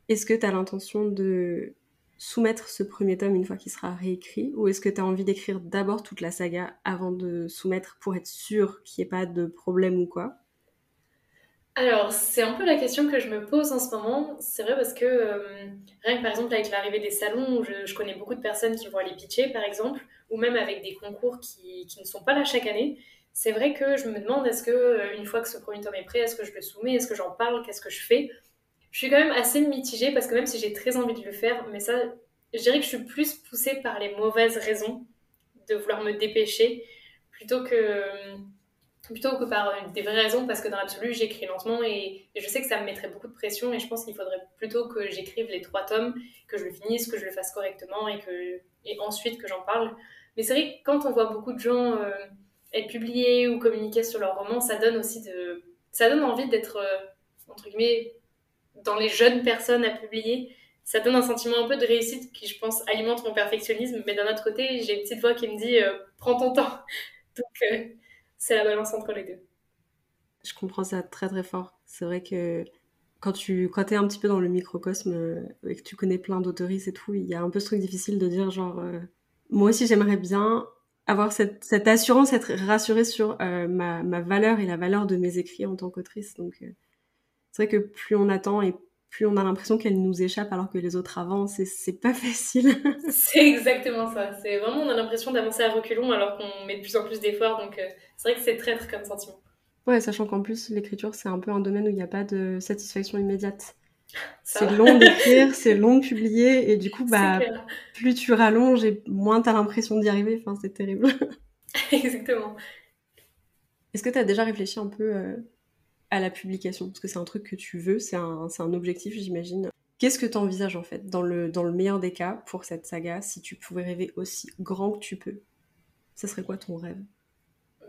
Est-ce que tu as l'intention de soumettre ce premier tome une fois qu'il sera réécrit ou est-ce que tu as envie d'écrire d'abord toute la saga avant de soumettre pour être sûr qu'il n'y ait pas de problème ou quoi? Alors, c'est un peu la question que je me pose en ce moment. C'est vrai parce que, euh, rien que par exemple avec l'arrivée des salons, où je, connais beaucoup de personnes qui vont aller pitcher, par exemple, ou même avec des concours qui, qui ne sont pas là chaque année, c'est vrai que je me demande est-ce que, euh, une fois que ce premier tome est prêt, est-ce que je le soumets, est-ce que j'en parle, qu'est-ce que je fais? Je suis quand même assez mitigée parce que même si j'ai très envie de le faire, mais ça, je dirais que je suis plus poussée par les mauvaises raisons de vouloir me dépêcher plutôt que plutôt que par des vraies raisons, parce que dans l'absolu, j'écris lentement et, je sais que ça me mettrait beaucoup de pression et je pense qu'il faudrait plutôt que j'écrive les trois tomes, que je le finisse, que je le fasse correctement et, que, et ensuite que j'en parle. Mais c'est vrai que quand on voit beaucoup de gens euh, être publiés ou communiquer sur leur roman, ça donne aussi de... ça donne envie d'être, euh, entre guillemets, dans les jeunes personnes à publier. Ça donne un sentiment un peu de réussite qui, je pense, alimente mon perfectionnisme. Mais d'un autre côté, j'ai une petite voix qui me dit euh, prends ton temps. Donc, c'est la balance entre les deux. Je comprends ça très très fort. C'est vrai que quand tu quand es un petit peu dans le microcosme euh, et que tu connais plein d'autoristes et tout, il y a un peu ce truc difficile de dire genre euh, moi aussi j'aimerais bien avoir cette, cette, assurance, être rassurée sur euh, ma, ma, valeur et la valeur de mes écrits en tant qu'autrice. Donc c'est vrai que plus on attend et plus on a l'impression qu'elle nous échappe alors que les autres avancent et c'est pas facile. c'est exactement ça. C'est vraiment, on a l'impression d'avancer à reculons alors qu'on met de plus en plus d'efforts. Donc, euh, c'est vrai que c'est traître comme sentiment. Ouais, sachant qu'en plus, l'écriture, c'est un peu un domaine où il n'y a pas de satisfaction immédiate. C'est long d'écrire, c'est long de publier, et du coup, bah, plus tu rallonges et moins tu as l'impression d'y arriver. Enfin, c'est terrible. Exactement. Est-ce que tu as déjà réfléchi un peu euh, à la publication Parce que c'est un truc que tu veux, c'est un, un, objectif, j'imagine. Qu'est-ce que tu envisages en fait, dans le, dans le meilleur des cas, pour cette saga, si tu pouvais rêver aussi grand que tu peux? Ça serait quoi ton rêve?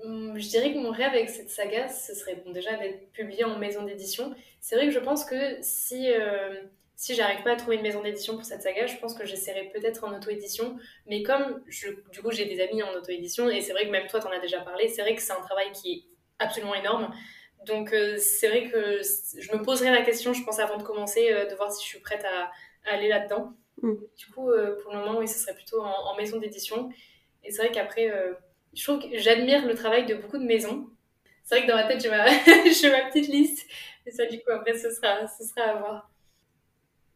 Hum, je dirais que mon rêve avec cette saga, ce serait bon, déjà d'être publié en maison d'édition. C'est vrai que je pense que si, euh, si j'arrive pas à trouver une maison d'édition pour cette saga, je pense que j'essaierai peut-être en auto-édition. Mais comme je, du coup j'ai des amis en auto-édition, et c'est vrai que même toi t'en as déjà parlé, c'est vrai que c'est un travail qui est absolument énorme. Donc euh, c'est vrai que je me poserai la question, je pense, avant de commencer, euh, de voir si je suis prête à, aller là-dedans. Mm. Du coup, euh, pour le moment, oui, ce serait plutôt en, maison d'édition. Et c'est vrai qu'après, je trouve que j'admire le travail de beaucoup de maisons. C'est vrai que dans ma tête, j'ai ma, ma petite liste. Et ça, du coup, après, ce sera, ce sera à voir.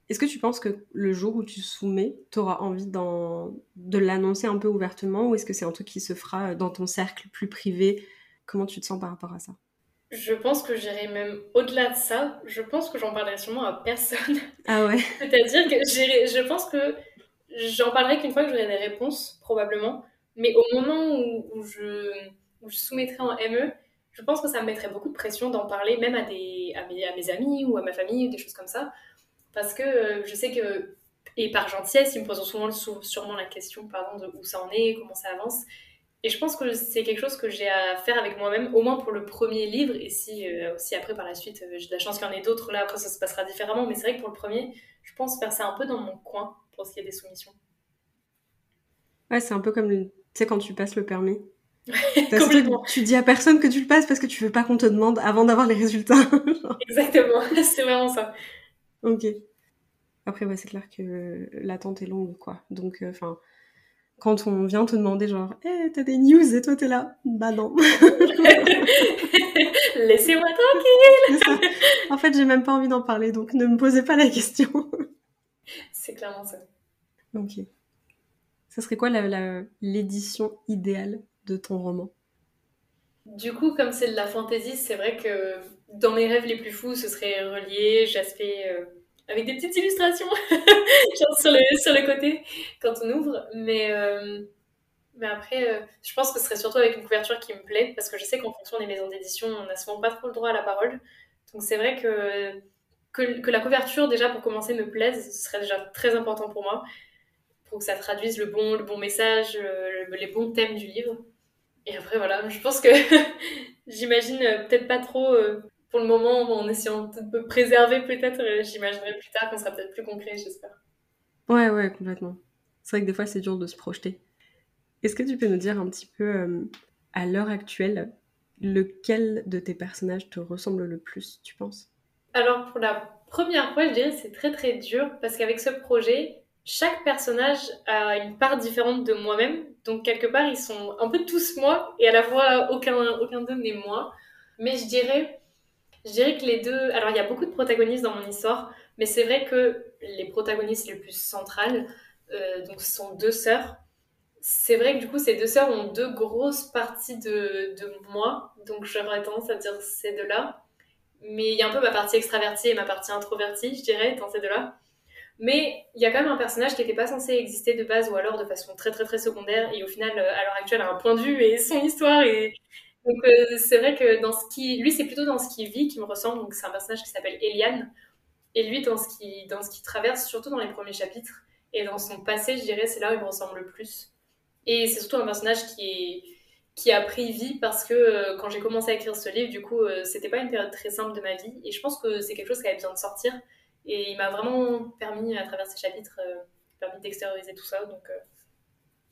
Est-ce que tu penses que le jour où tu soumets, tu auras envie de l'annoncer un peu ouvertement ou est-ce que c'est un truc qui se fera dans ton cercle plus privé? Comment tu te sens par rapport à ça? Je pense que j'irai même au-delà de ça. Je pense que j'en parlerai sûrement à personne. Ah ouais. C'est-à-dire que je pense que j'en parlerai qu'une fois que j'aurai des réponses, probablement. Mais au moment où, je, je soumettrai en ME, je pense que ça me mettrait beaucoup de pression d'en parler, même à, des, à, mes, à mes amis ou à ma famille ou des choses comme ça. Parce que euh, je sais que, et par gentillesse, ils me posent souvent sûrement la question pardon, de où ça en est, comment ça avance. Et je pense que c'est quelque chose que j'ai à faire avec moi-même, au moins pour le premier livre. Et si, euh, après par la suite, euh, j'ai de la chance qu'il y en ait d'autres, là après ça se passera différemment. Mais c'est vrai que pour le premier, je pense faire ça un peu dans mon coin pour ce qui est des soumissions. Ouais, c'est un peu comme, tu sais, quand tu passes le permis. Complètement. tu dis à personne que tu le passes parce que tu veux pas qu'on te demande avant d'avoir les résultats. Exactement, c'est vraiment ça. Ok. Après, ouais, c'est clair que l'attente est longue, quoi. Donc, euh, enfin quand on vient te demander genre hey, t'as des news et toi t'es là? Bah non. Laissez-moi tranquille. En fait j'ai même pas envie d'en parler donc ne me posez pas la question. C'est clairement ça. Ok. Ça serait quoi l'édition idéale de ton roman? Du coup comme c'est de la fantaisie c'est vrai que dans mes rêves les plus fous ce serait relié Jaspé euh, avec des petites illustrations genre sur, le, sur le côté quand on ouvre. Mais, euh, mais après, euh, je pense que ce serait surtout avec une couverture qui me plaît parce que je sais qu'en fonction des maisons d'édition, on n'a souvent pas trop le droit à la parole. Donc c'est vrai que, que, la couverture, déjà pour commencer, me plaise, ce serait déjà très important pour moi pour que ça traduise le bon, le bon message, les bons thèmes du livre. Et après, voilà, je pense que j'imagine peut-être pas trop pour le moment, en essayant de me préserver peut-être, euh, j'imaginerai plus tard qu'on sera peut-être plus concret, j'espère. Ouais, ouais, complètement. C'est vrai que des fois, c'est dur de se projeter. Est-ce que tu peux nous dire un petit peu, euh, à l'heure actuelle, lequel de tes personnages te ressemble le plus, tu penses? Alors, pour la première fois, je dirais que c'est très très dur, parce qu'avec ce projet, chaque personnage a une part différente de moi-même. Donc, quelque part, ils sont un peu tous moi, et à la fois, aucun, aucun d'eux n'est moi. Mais je dirais je dirais que les deux. Alors, il y a beaucoup de protagonistes dans mon histoire, mais c'est vrai que les protagonistes les plus centrales, euh, donc, sont deux sœurs. C'est vrai que du coup, ces deux sœurs ont deux grosses parties de, de moi, donc j'aurais tendance à dire ces deux-là. Mais il y a un peu ma partie extravertie et ma partie introvertie, je dirais, dans ces deux-là. Mais il y a quand même un personnage qui n'était pas censé exister de base ou alors de façon très très très secondaire et au final, à l'heure actuelle, a un point de vue et son histoire est, donc euh, c'est vrai que dans ce qui, lui c'est plutôt dans ce qu'il vit qui me ressemble. Donc c'est un personnage qui s'appelle Eliane. Et lui dans ce qui, dans ce qui traverse, surtout dans les premiers chapitres et dans son passé, je dirais, c'est là où il me ressemble le plus. Et c'est surtout un personnage qui qui a pris vie parce que euh, quand j'ai commencé à écrire ce livre, du coup, euh, c'était pas une période très simple de ma vie. Et je pense que c'est quelque chose qui avait besoin de sortir. Et il m'a vraiment permis, à travers ces chapitres, permis d'extérioriser tout ça. Donc,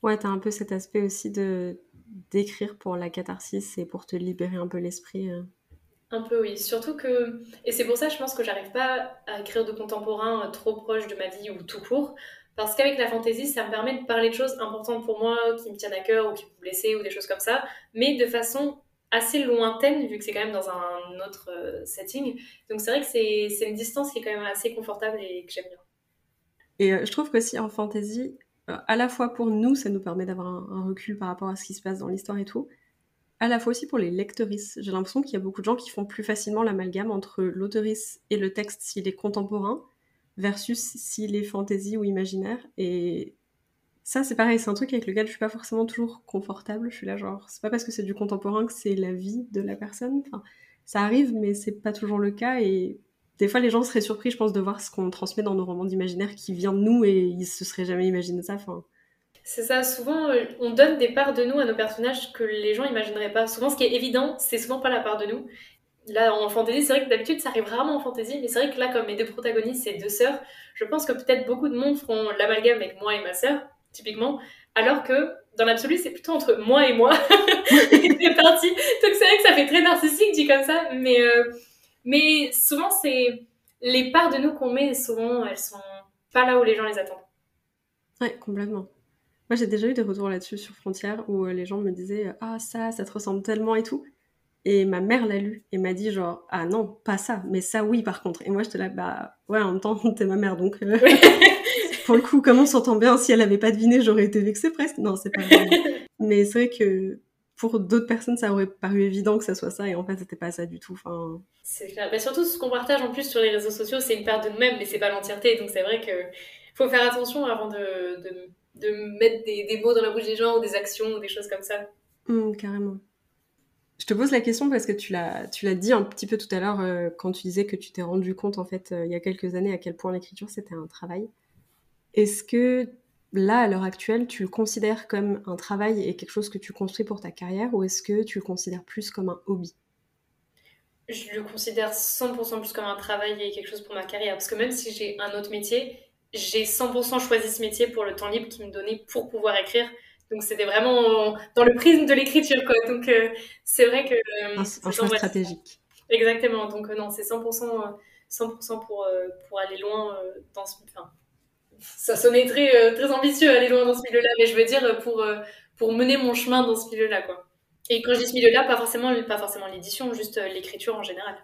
Ouais, t'as un peu cet aspect aussi de d'écrire pour la catharsis et pour te libérer un peu l'esprit. Euh. Un peu oui, surtout que et c'est pour ça je pense que j'arrive pas à écrire de contemporain euh, trop proche de ma vie ou tout court parce qu'avec la fantaisie ça me permet de parler de choses importantes pour moi qui me tiennent à cœur ou qui me blesser ou des choses comme ça, mais de façon assez lointaine vu que c'est quand même dans un autre euh, setting. Donc c'est vrai que c'est une distance qui est quand même assez confortable et que j'aime bien. Et je trouve qu'aussi en fantaisie, à la fois pour nous, ça nous permet d'avoir un, recul par rapport à ce qui se passe dans l'histoire et tout, à la fois aussi pour les lectrices. J'ai l'impression qu'il y a beaucoup de gens qui font plus facilement l'amalgame entre l'autrice et le texte s'il est contemporain versus s'il est fantasy ou imaginaire. Et ça, c'est pareil, c'est un truc avec lequel je suis pas forcément toujours confortable. Je suis là, genre, c'est pas parce que c'est du contemporain que c'est la vie de la personne. Enfin, ça arrive, mais c'est pas toujours le cas. Et des fois, les gens seraient surpris, je pense, de voir ce qu'on transmet dans nos romans d'imaginaire qui vient de nous et ils se seraient jamais imaginé ça. Enfin... C'est ça, souvent euh, on donne des parts de nous à nos personnages que les gens imagineraient pas. Souvent, ce qui est évident, c'est souvent pas la part de nous. Là, en fantasy, c'est vrai que d'habitude, ça arrive rarement en fantasy, mais c'est vrai que là, comme mes deux protagonistes, c'est deux sœurs, je pense que peut-être beaucoup de monde feront l'amalgame avec moi et ma sœur, typiquement, alors que dans l'absolu, c'est plutôt entre moi et moi. c'est parti. Donc c'est vrai que ça fait très narcissique dit comme ça, mais. Euh, mais souvent, c'est les parts de nous qu'on met, souvent, elles sont pas là où les gens les attendent. Ouais, complètement. Moi, j'ai déjà eu des retours là-dessus sur Frontières où euh, les gens me disaient Ah, ça, ça te ressemble tellement et tout. Et ma mère l'a lu et m'a dit genre Ah non, pas ça, mais ça oui par contre. Et moi, j'étais là Bah ouais, en même temps, t'es ma mère donc. Euh, pour le coup, comment on s'entend bien? Si elle avait pas deviné, j'aurais été vexée presque. Non, c'est pas vrai. mais c'est vrai que pour d'autres personnes, ça aurait paru évident que ça soit ça, et en fait, c'était pas ça du tout. Enfin... C'est clair. Bah, surtout, ce qu'on partage en plus sur les réseaux sociaux, c'est une part de nous-mêmes, mais c'est pas l'entièreté. Donc, c'est vrai que faut faire attention avant de, de, de mettre des, des, mots dans la bouche des gens, ou des actions, ou des choses comme ça. Mmh, carrément. Je te pose la question parce que tu l'as, tu l'as dit un petit peu tout à l'heure euh, quand tu disais que tu t'es rendu compte, en fait, euh, il y a quelques années, à quel point l'écriture, c'était un travail. Est-ce que là, à l'heure actuelle, tu le considères comme un travail et quelque chose que tu construis pour ta carrière ou est-ce que tu le considères plus comme un hobby? Je le considère 100% plus comme un travail et quelque chose pour ma carrière. Parce que même si j'ai un autre métier, j'ai 100% choisi ce métier pour le temps libre qu'il me donnait pour pouvoir écrire. Donc c'était vraiment dans le prisme de l'écriture. Donc euh, c'est vrai que... Euh, un, choix stratégique. Exactement. Donc euh, non, c'est 100%, 100% pour, pour aller loin dans ce... Enfin, ça sonnait très, euh, très ambitieux aller loin dans ce milieu-là, mais je veux dire pour, euh, pour mener mon chemin dans ce milieu-là, quoi. Et quand je dis ce milieu-là, pas forcément, pas forcément l'édition, juste euh, l'écriture en général.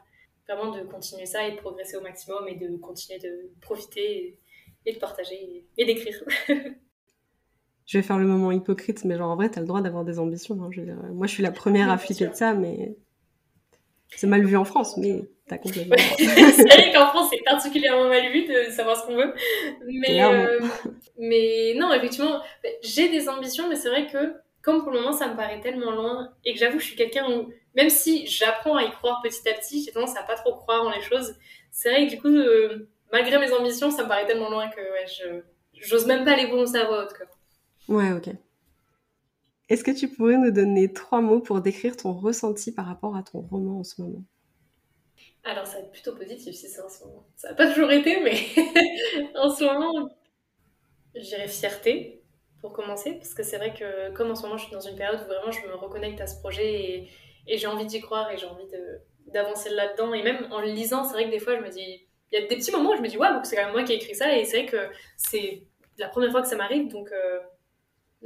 Vraiment de continuer ça et de progresser au maximum et de continuer de profiter et, de partager et, d'écrire. je vais faire le moment hypocrite, mais genre en vrai, t'as le droit d'avoir des ambitions. Hein, je moi, je suis la première à flipper de ça, mais c'est mal vu en France, mais T'as c'est vrai qu'en France, c'est particulièrement mal vu de savoir ce qu'on veut. Mais, euh, mais non, effectivement, j'ai des ambitions, mais c'est vrai que comme pour le moment, ça me paraît tellement loin et que j'avoue, je suis quelqu'un où, même si j'apprends à y croire petit à petit, j'ai tendance à pas trop croire en les choses. C'est vrai que du coup, euh, malgré mes ambitions, ça me paraît tellement loin que ouais, je j'ose même pas les prononcer à voix haute. Quoi. Ouais, ok. Est-ce que tu pourrais nous donner trois mots pour décrire ton ressenti par rapport à ton roman en ce moment? Alors, ça va être plutôt positif si c'est en ce moment. Ça n'a pas toujours été, mais en ce moment, je dirais fierté pour commencer, parce que c'est vrai que comme en ce moment je suis dans une période où vraiment je me reconnecte à ce projet et, et j'ai envie d'y croire et j'ai envie d'avancer là-dedans. Et même en le lisant, c'est vrai que des fois je me dis, il y a des petits moments où je me dis, waouh, c'est quand même moi qui ai écrit ça, et c'est vrai que c'est la première fois que ça m'arrive, donc euh,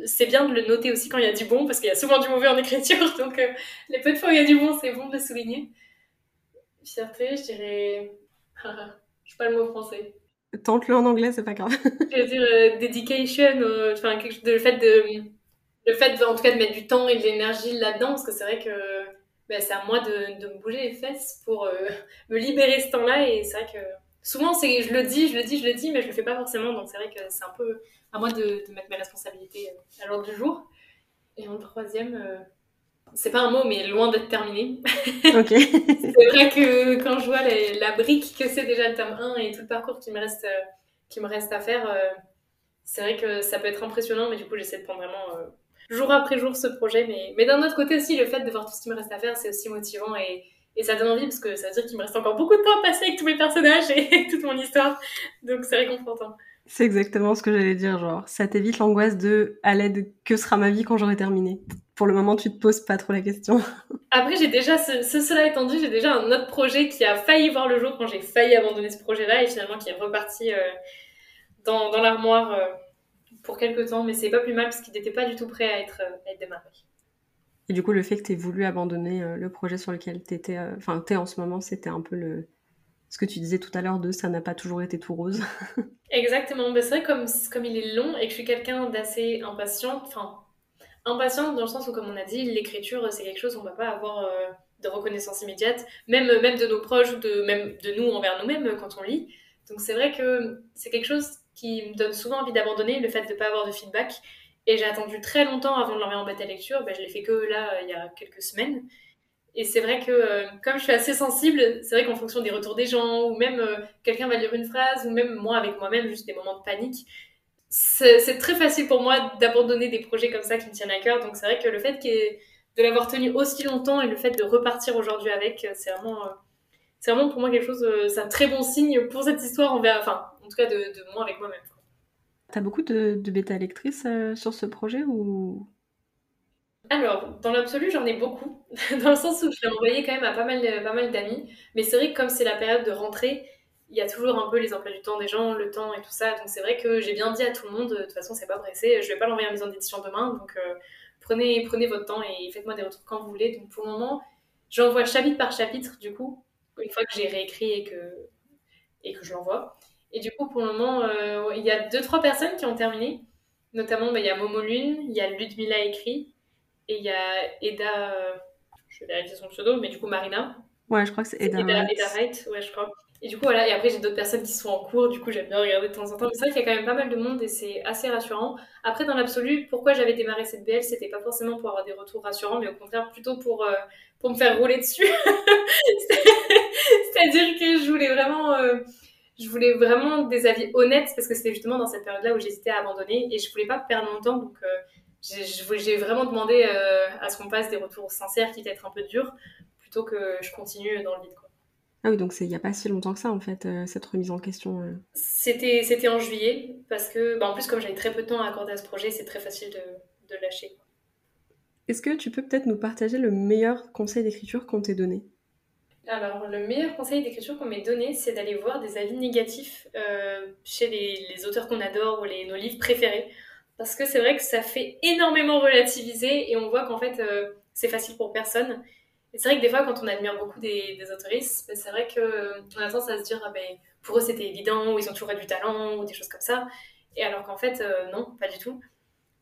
c'est bien de le noter aussi quand il y a du bon, parce qu'il y a souvent du mauvais en écriture, donc euh, les peu de fois où il y a du bon, c'est bon de le souligner. Fierté, je dirais. je sais pas le mot français. Tente-le en anglais, c'est pas grave. je veux dire euh, dedication, enfin, de, le fait de. Le fait, de, en tout cas, de mettre du temps et de l'énergie là-dedans, parce que c'est vrai que ben, c'est à moi de, de, me bouger les fesses pour euh, me libérer ce temps-là, et c'est vrai que souvent, c'est, je le dis, je le dis, je le dis, mais je le fais pas forcément, donc c'est vrai que c'est un peu à moi de, mettre mes responsabilités euh, à l'ordre du jour. Et en troisième, euh, c'est pas un mot, mais loin d'être terminé. Ok. c'est vrai que quand je vois la brique que c'est déjà le tome 1 et tout le parcours qui me reste, euh, qui me reste à faire, c'est vrai que ça peut être impressionnant, mais du coup, j'essaie de prendre vraiment jour après jour ce projet. Mais, mais d'un autre côté aussi, le fait de voir tout ce qui me reste à faire, c'est aussi motivant et, et ça donne envie parce que ça veut dire qu'il me reste encore beaucoup de temps à passer avec tous mes personnages et toute mon histoire. Donc c'est réconfortant. C'est exactement ce que j'allais dire, genre, ça t'évite l'angoisse de à l'aide, que sera ma vie quand j'aurai terminé Pour le moment, tu te poses pas trop la question. Après, j'ai déjà, ce, cela étant dit, j'ai déjà un autre projet qui a failli voir le jour quand j'ai failli abandonner ce projet-là et finalement qui est reparti euh, dans, dans l'armoire euh, pour quelques temps, mais c'est pas plus mal parce qu'il n'était pas du tout prêt à être, à être démarré. Et du coup, le fait que tu aies voulu abandonner euh, le projet sur lequel tu étais, enfin, es en ce moment, c'était un peu le, ce que tu disais tout à l'heure de ça n'a pas toujours été tout rose. Exactement, mais c'est vrai comme, comme il est long et que je suis quelqu'un d'assez impatient, enfin impatiente dans le sens où comme on a dit, l'écriture c'est quelque chose où on va pas avoir euh, de reconnaissance immédiate, même, même de nos proches ou de, même de nous envers nous-mêmes quand on lit. Donc c'est vrai que c'est quelque chose qui me donne souvent envie d'abandonner, le fait de ne pas avoir de feedback. Et j'ai attendu très longtemps avant de l'envoyer en bêta lecture, ben, je l'ai fait que là, il y a quelques semaines. Et c'est vrai que euh, comme je suis assez sensible, c'est vrai qu'en fonction des retours des gens, ou même euh, quelqu'un va lire une phrase, ou même moi avec moi-même, juste des moments de panique, c'est très facile pour moi d'abandonner des projets comme ça qui me tiennent à cœur. Donc c'est vrai que le fait de l'avoir tenu aussi longtemps et le fait de repartir aujourd'hui avec, c'est vraiment, euh, c'est vraiment pour moi quelque chose, c'est un très bon signe pour cette histoire, envers, enfin en tout cas de, de moi avec moi-même. T'as beaucoup de, de bêta lectrices sur ce projet ou? Alors, dans l'absolu, j'en ai beaucoup, dans le sens où je l'ai envoyé quand même à pas mal, pas mal d'amis. Mais c'est vrai que comme c'est la période de rentrée, il y a toujours un peu les emplois du temps des gens, le temps et tout ça. Donc c'est vrai que j'ai bien dit à tout le monde, de toute façon, c'est pas pressé, je vais pas l'envoyer en maison d'édition demain. Donc euh, prenez, prenez votre temps et faites-moi des retours quand vous voulez. Donc pour le moment, j'envoie chapitre par chapitre, du coup, une fois que j'ai réécrit et que, et que je l'envoie. Et du coup, pour le moment, euh, il y a deux, trois personnes qui ont terminé. Notamment, bah, il y a Momo Lune, il y a Ludmilla écrit, et il y a Eda, euh, je vais vérifier son pseudo, mais du coup Marina. Ouais, je crois que c'est Eda. Eda, Wright, ouais, je crois. Et du coup, voilà, et après j'ai d'autres personnes qui sont en cours, du coup j'aime bien regarder de temps en temps. C'est vrai qu'il y a quand même pas mal de monde et c'est assez rassurant. Après, dans l'absolu, pourquoi j'avais démarré cette BL, c'était pas forcément pour avoir des retours rassurants, mais au contraire plutôt pour, euh, pour me faire rouler dessus. C'est-à-dire que je voulais vraiment. Euh, je voulais vraiment des avis honnêtes parce que c'était justement dans cette période-là où j'hésitais à abandonner et je voulais pas perdre mon temps. Donc, j'ai vraiment demandé euh, à ce qu'on passe des retours sincères, quitte à être un peu durs, plutôt que je continue dans le vide. Ah oui, donc il n'y a pas si longtemps que ça, en fait, euh, cette remise en question. Euh. C'était en juillet, parce que, bah, en plus, comme j'avais très peu de temps à accorder à ce projet, c'est très facile de, de lâcher. Est-ce que tu peux peut-être nous partager le meilleur conseil d'écriture qu'on t'ait donné? Alors, le meilleur conseil d'écriture qu'on m'ait donné, c'est d'aller voir des avis négatifs chez les, les auteurs qu'on adore ou les, nos livres préférés parce que c'est vrai que ça fait énormément relativiser et on voit qu'en fait euh, c'est facile pour personne. C'est vrai que des fois quand on admire beaucoup des, des autoristes, ben, c'est vrai qu'on a tendance à se dire ah ben, pour eux c'était évident, ou ils ont toujours du talent, ou des choses comme ça. Et alors qu'en fait euh, non, pas du tout.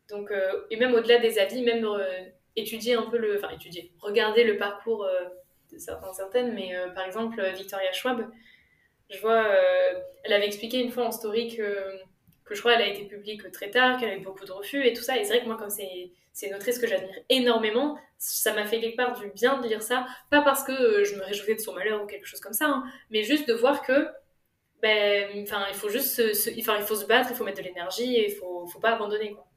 Donc, euh, et même au-delà des avis, même étudier un peu le. Enfin étudier, regarder le parcours certains, certaines, mais par exemple, Victoria Schwab, je vois, elle avait expliqué une fois en story que, que je crois elle a été publiée que très tard, qu'elle a eu beaucoup de refus et tout ça. Et c'est vrai que moi, comme c'est c'est une autrice que j'admire énormément. Ça m'a fait quelque part du bien de lire ça, pas parce que euh, je me réjouissais de son malheur ou quelque chose comme ça, hein, mais juste de voir que, ben, il faut juste, se, il faut se battre, il faut mettre de l'énergie et il faut, faut pas abandonner, quoi.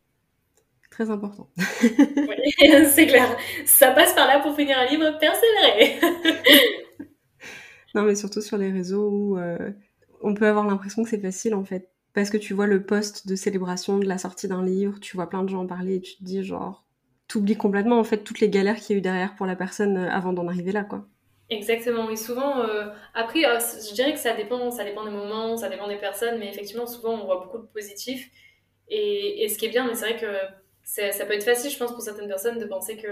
Très important. c'est clair. Ça passe par là pour finir un livre, persévérer. non, mais surtout sur les réseaux où euh, on peut avoir l'impression que c'est facile en fait parce que tu vois le post de célébration de la sortie d'un livre, tu vois plein de gens en parler et tu te dis genre, t'oublies complètement en fait toutes les galères qu'il y a eu derrière pour la personne euh, avant d'en arriver là quoi. Exactement, et souvent, euh, après, euh, je dirais que ça dépend, ça dépend des moments, ça dépend des personnes, mais effectivement, souvent, on voit beaucoup de positifs. Et, et ce qui est bien, mais c'est vrai que ça peut être facile, je pense, pour certaines personnes de penser que,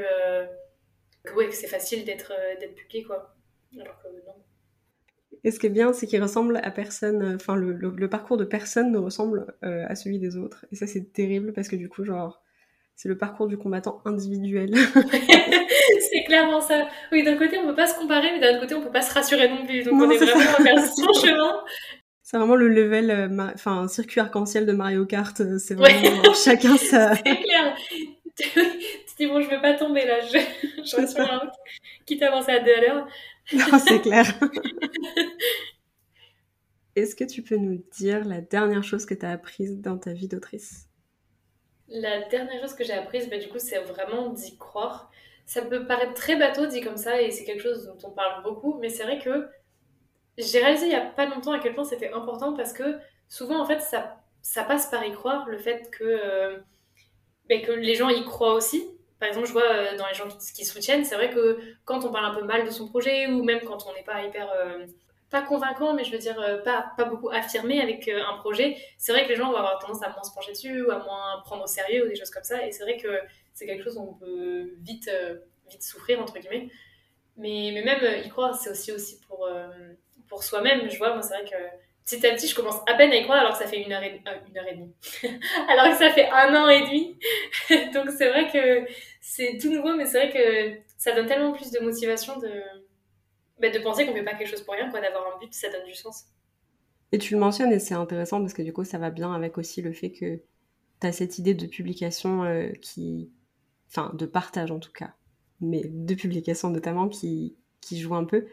que, que c'est facile d'être d'être publié, quoi. Alors que non. Et ce qui est bien, c'est qu'il ressemble à personne, euh, enfin, le, le, parcours de personne ne ressemble euh, à celui des autres. Et ça, c'est terrible parce que du coup, genre, c'est le parcours du combattant individuel. c'est clairement ça. Oui, d'un côté, on peut pas se comparer, mais d'un autre côté, on peut pas se rassurer non plus. Donc, on est, vraiment à faire son chemin. C'est vraiment le level, euh, enfin, circuit arc-en-ciel de Mario Kart. C'est vraiment chacun sa. C'est clair. tu dis, bon, je veux pas tomber là, je, je la route, quitte à avancer à deux à l'heure. Non, c'est clair. Est-ce que tu peux nous dire la dernière chose que tu as apprise dans ta vie d'autrice? La dernière chose que j'ai apprise, bah, du coup, c'est vraiment d'y croire. Ça peut paraître très bateau dit comme ça, et c'est quelque chose dont on parle beaucoup, mais c'est vrai que j'ai réalisé il n'y a pas longtemps à quel point c'était important parce que souvent, en fait, ça, ça passe par y croire, le fait que, euh, bah, que les gens y croient aussi. Par exemple, je vois euh, dans les gens qui, soutiennent, c'est vrai que quand on parle un peu mal de son projet ou même quand on n'est pas hyper euh, pas convaincant, mais je veux dire euh, pas, pas beaucoup affirmé avec un projet, c'est vrai que les gens vont avoir tendance à moins se pencher dessus ou à moins prendre au sérieux ou des choses comme ça. Et c'est vrai que c'est quelque chose où on peut vite, vite souffrir, entre guillemets. Mais, mais même y croire, c'est aussi, aussi pour, pour soi-même. Je vois, moi, c'est vrai que petit à petit, je commence à peine à y croire alors que ça fait une heure une heure et demie. alors que ça fait un an et demi. Donc c'est vrai que c'est tout nouveau, mais c'est vrai que ça donne tellement plus de motivation de, bah, de penser qu'on fait pas quelque chose pour rien, quoi, d'avoir un but, ça donne du sens. Et tu le mentionnes et c'est intéressant parce que du coup, ça va bien avec aussi le fait que tu as cette idée de publication euh, qui. Enfin, de partage en tout cas, mais de publication notamment qui, qui joue un peu.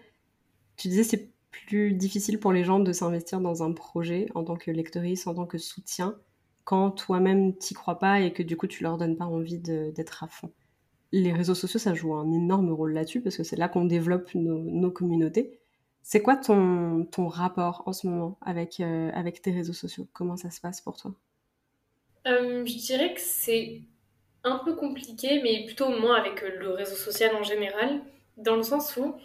Tu disais, c'est plus difficile pour les gens de s'investir dans un projet en tant que lectrice, en tant que soutien, quand toi-même t'y crois pas et que du coup tu leur donnes pas envie d'être à fond. Les réseaux sociaux, ça joue un énorme rôle là-dessus parce que c'est là qu'on développe nos, communautés. C'est quoi ton, ton rapport en ce moment avec, euh, avec tes réseaux sociaux? Comment ça se passe pour toi? Euh, Je dirais que c'est un peu compliqué, mais plutôt moins avec le réseau social en général, dans le sens où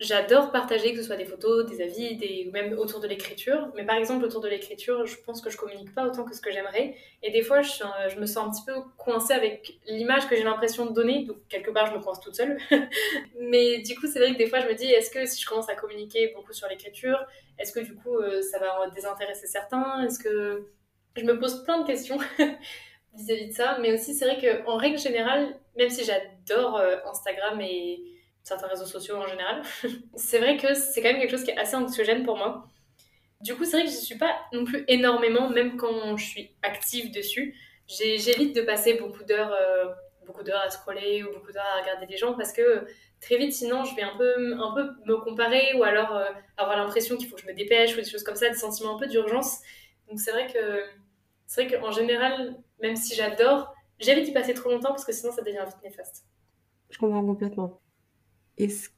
J'adore partager, que ce soit des photos, des avis, des... même autour de l'écriture. Mais par exemple, autour de l'écriture, je pense que je communique pas autant que ce que j'aimerais. Et des fois, je, me sens un petit peu coincée avec l'image que j'ai l'impression de donner. Donc, quelque part, je me coince toute seule. Mais du coup, c'est vrai que des fois, je me dis, est-ce que si je commence à communiquer beaucoup sur l'écriture, est-ce que du coup, euh, ça va désintéresser certains? Est-ce que. Je me pose plein de questions vis-à-vis de ça? Mais aussi, c'est vrai qu'en règle générale, même si j'adore euh, Instagram et certains réseaux sociaux en général. c'est vrai que c'est quand même quelque chose qui est assez anxiogène pour moi. Du coup, c'est vrai que je ne suis pas non plus énormément, même quand je suis active dessus. J'évite de passer beaucoup d'heures euh, beaucoup d'heures à scroller ou beaucoup d'heures à regarder les gens parce que très vite, sinon, je vais un peu, un peu me comparer ou alors euh, avoir l'impression qu'il faut que je me dépêche ou des choses comme ça, des sentiments un peu d'urgence. Donc c'est vrai que c'est vrai qu'en général, même si j'adore, j'évite d'y passer trop longtemps parce que sinon ça devient vite néfaste. Je comprends complètement. Est-ce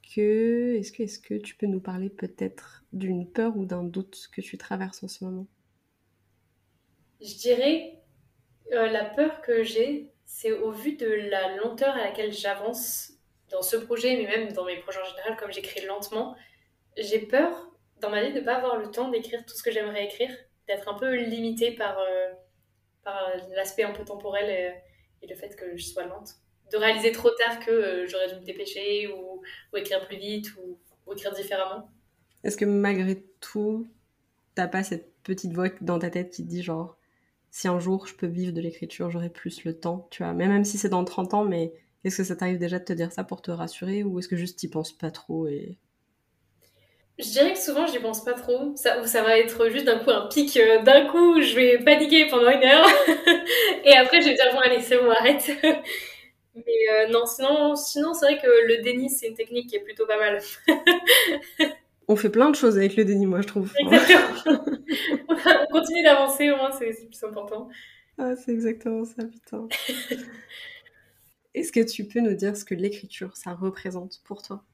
que, tu peux nous parler peut-être d'une peur ou d'un doute que tu traverses en ce moment? Je dirais euh, la peur que j'ai, c'est au vu de la lenteur à laquelle j'avance dans ce projet, mais même dans mes projets en général, comme j'écris lentement, j'ai peur dans ma vie de ne pas avoir le temps d'écrire tout ce que j'aimerais écrire, d'être un peu limitée par, euh, par l'aspect un peu temporel et le fait que je sois lente de réaliser trop tard que euh, j'aurais dû me dépêcher ou, écrire plus vite ou, écrire différemment. Est-ce que malgré tout, t'as pas cette petite voix dans ta tête qui te dit genre si un jour je peux vivre de l'écriture, j'aurai plus le temps, tu vois, même, même si c'est dans 30 ans, mais Est-ce que ça t'arrive déjà de te dire ça pour te rassurer ou est-ce que juste t'y penses pas trop et... Je dirais que souvent j'y pense pas trop. Ça, ça va être juste d'un coup un pic. Euh, d'un coup, je vais paniquer pendant une heure. et après, je vais dire bon, allez, c'est bon, arrête. Mais euh, non, sinon, sinon c'est vrai que le déni, c'est une technique qui est plutôt pas mal. On fait plein de choses avec le déni, moi, je trouve. Exactement. On continue d'avancer, au moins, c'est plus important. Ah, c'est exactement ça, putain. Est-ce que tu peux nous dire ce que l'écriture, ça représente pour toi?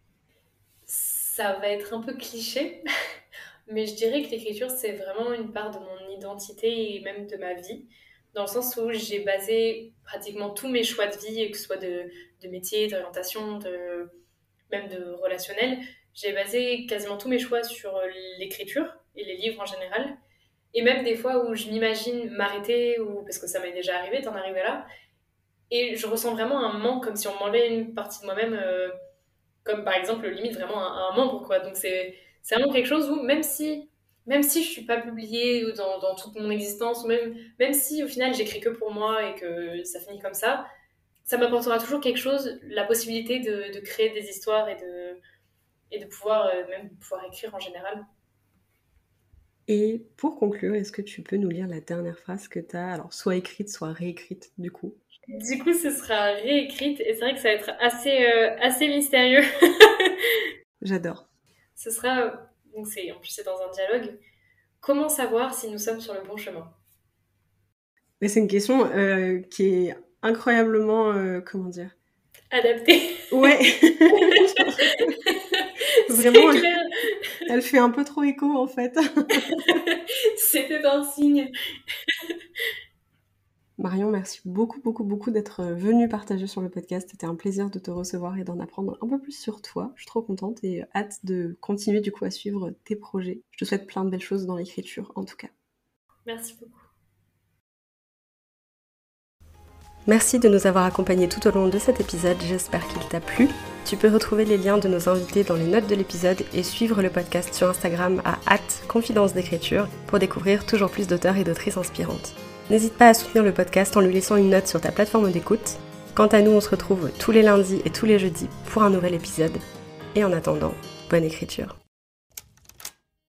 Ça va être un peu cliché, mais je dirais que l'écriture, c'est vraiment une part de mon identité et même de ma vie dans le sens où j'ai basé pratiquement tous mes choix de vie, que ce soit de, de métier, d'orientation, de, même de relationnel, j'ai basé quasiment tous mes choix sur l'écriture et les livres en général. Et même des fois où je m'imagine m'arrêter, ou parce que ça m'est déjà arrivé d'en arriver là, et je ressens vraiment un manque, comme si on m'enlevait une partie de moi-même, euh, comme par exemple limite vraiment un, un membre, quoi. Donc c'est vraiment quelque chose où même si même si je suis pas publiée dans, dans toute mon existence, ou même, même si au final j'écris que pour moi et que ça finit comme ça, ça m'apportera toujours quelque chose, la possibilité de, de, créer des histoires et de, et de pouvoir euh, même pouvoir écrire en général. Et pour conclure, est-ce que tu peux nous lire la dernière phrase que tu as, alors soit écrite, soit réécrite du coup? Du coup, ce sera réécrite et c'est vrai que ça va être assez, euh, assez mystérieux. J'adore. Ce sera donc c'est, en plus c'est dans un dialogue. Comment savoir si nous sommes sur le bon chemin? Mais c'est une question euh, qui est incroyablement, euh, comment dire? Adaptée. Ouais. Vraiment, elle fait un peu trop écho en fait. C'était un signe. Marion, merci beaucoup, beaucoup, beaucoup d'être venue partager sur le podcast. C'était un plaisir de te recevoir et d'en apprendre un peu plus sur toi. Je suis trop contente et hâte de continuer du coup à suivre tes projets. Je te souhaite plein de belles choses dans l'écriture en tout cas. Merci beaucoup. Merci de nous avoir accompagnés tout au long de cet épisode, j'espère qu'il t'a plu. Tu peux retrouver les liens de nos invités dans les notes de l'épisode et suivre le podcast sur Instagram à confidence d'écriture pour découvrir toujours plus d'auteurs et d'autrices inspirantes. N'hésite pas à soutenir le podcast en lui laissant une note sur ta plateforme d'écoute. Quant à nous, on se retrouve tous les lundis et tous les jeudis pour un nouvel épisode. Et en attendant, bonne écriture.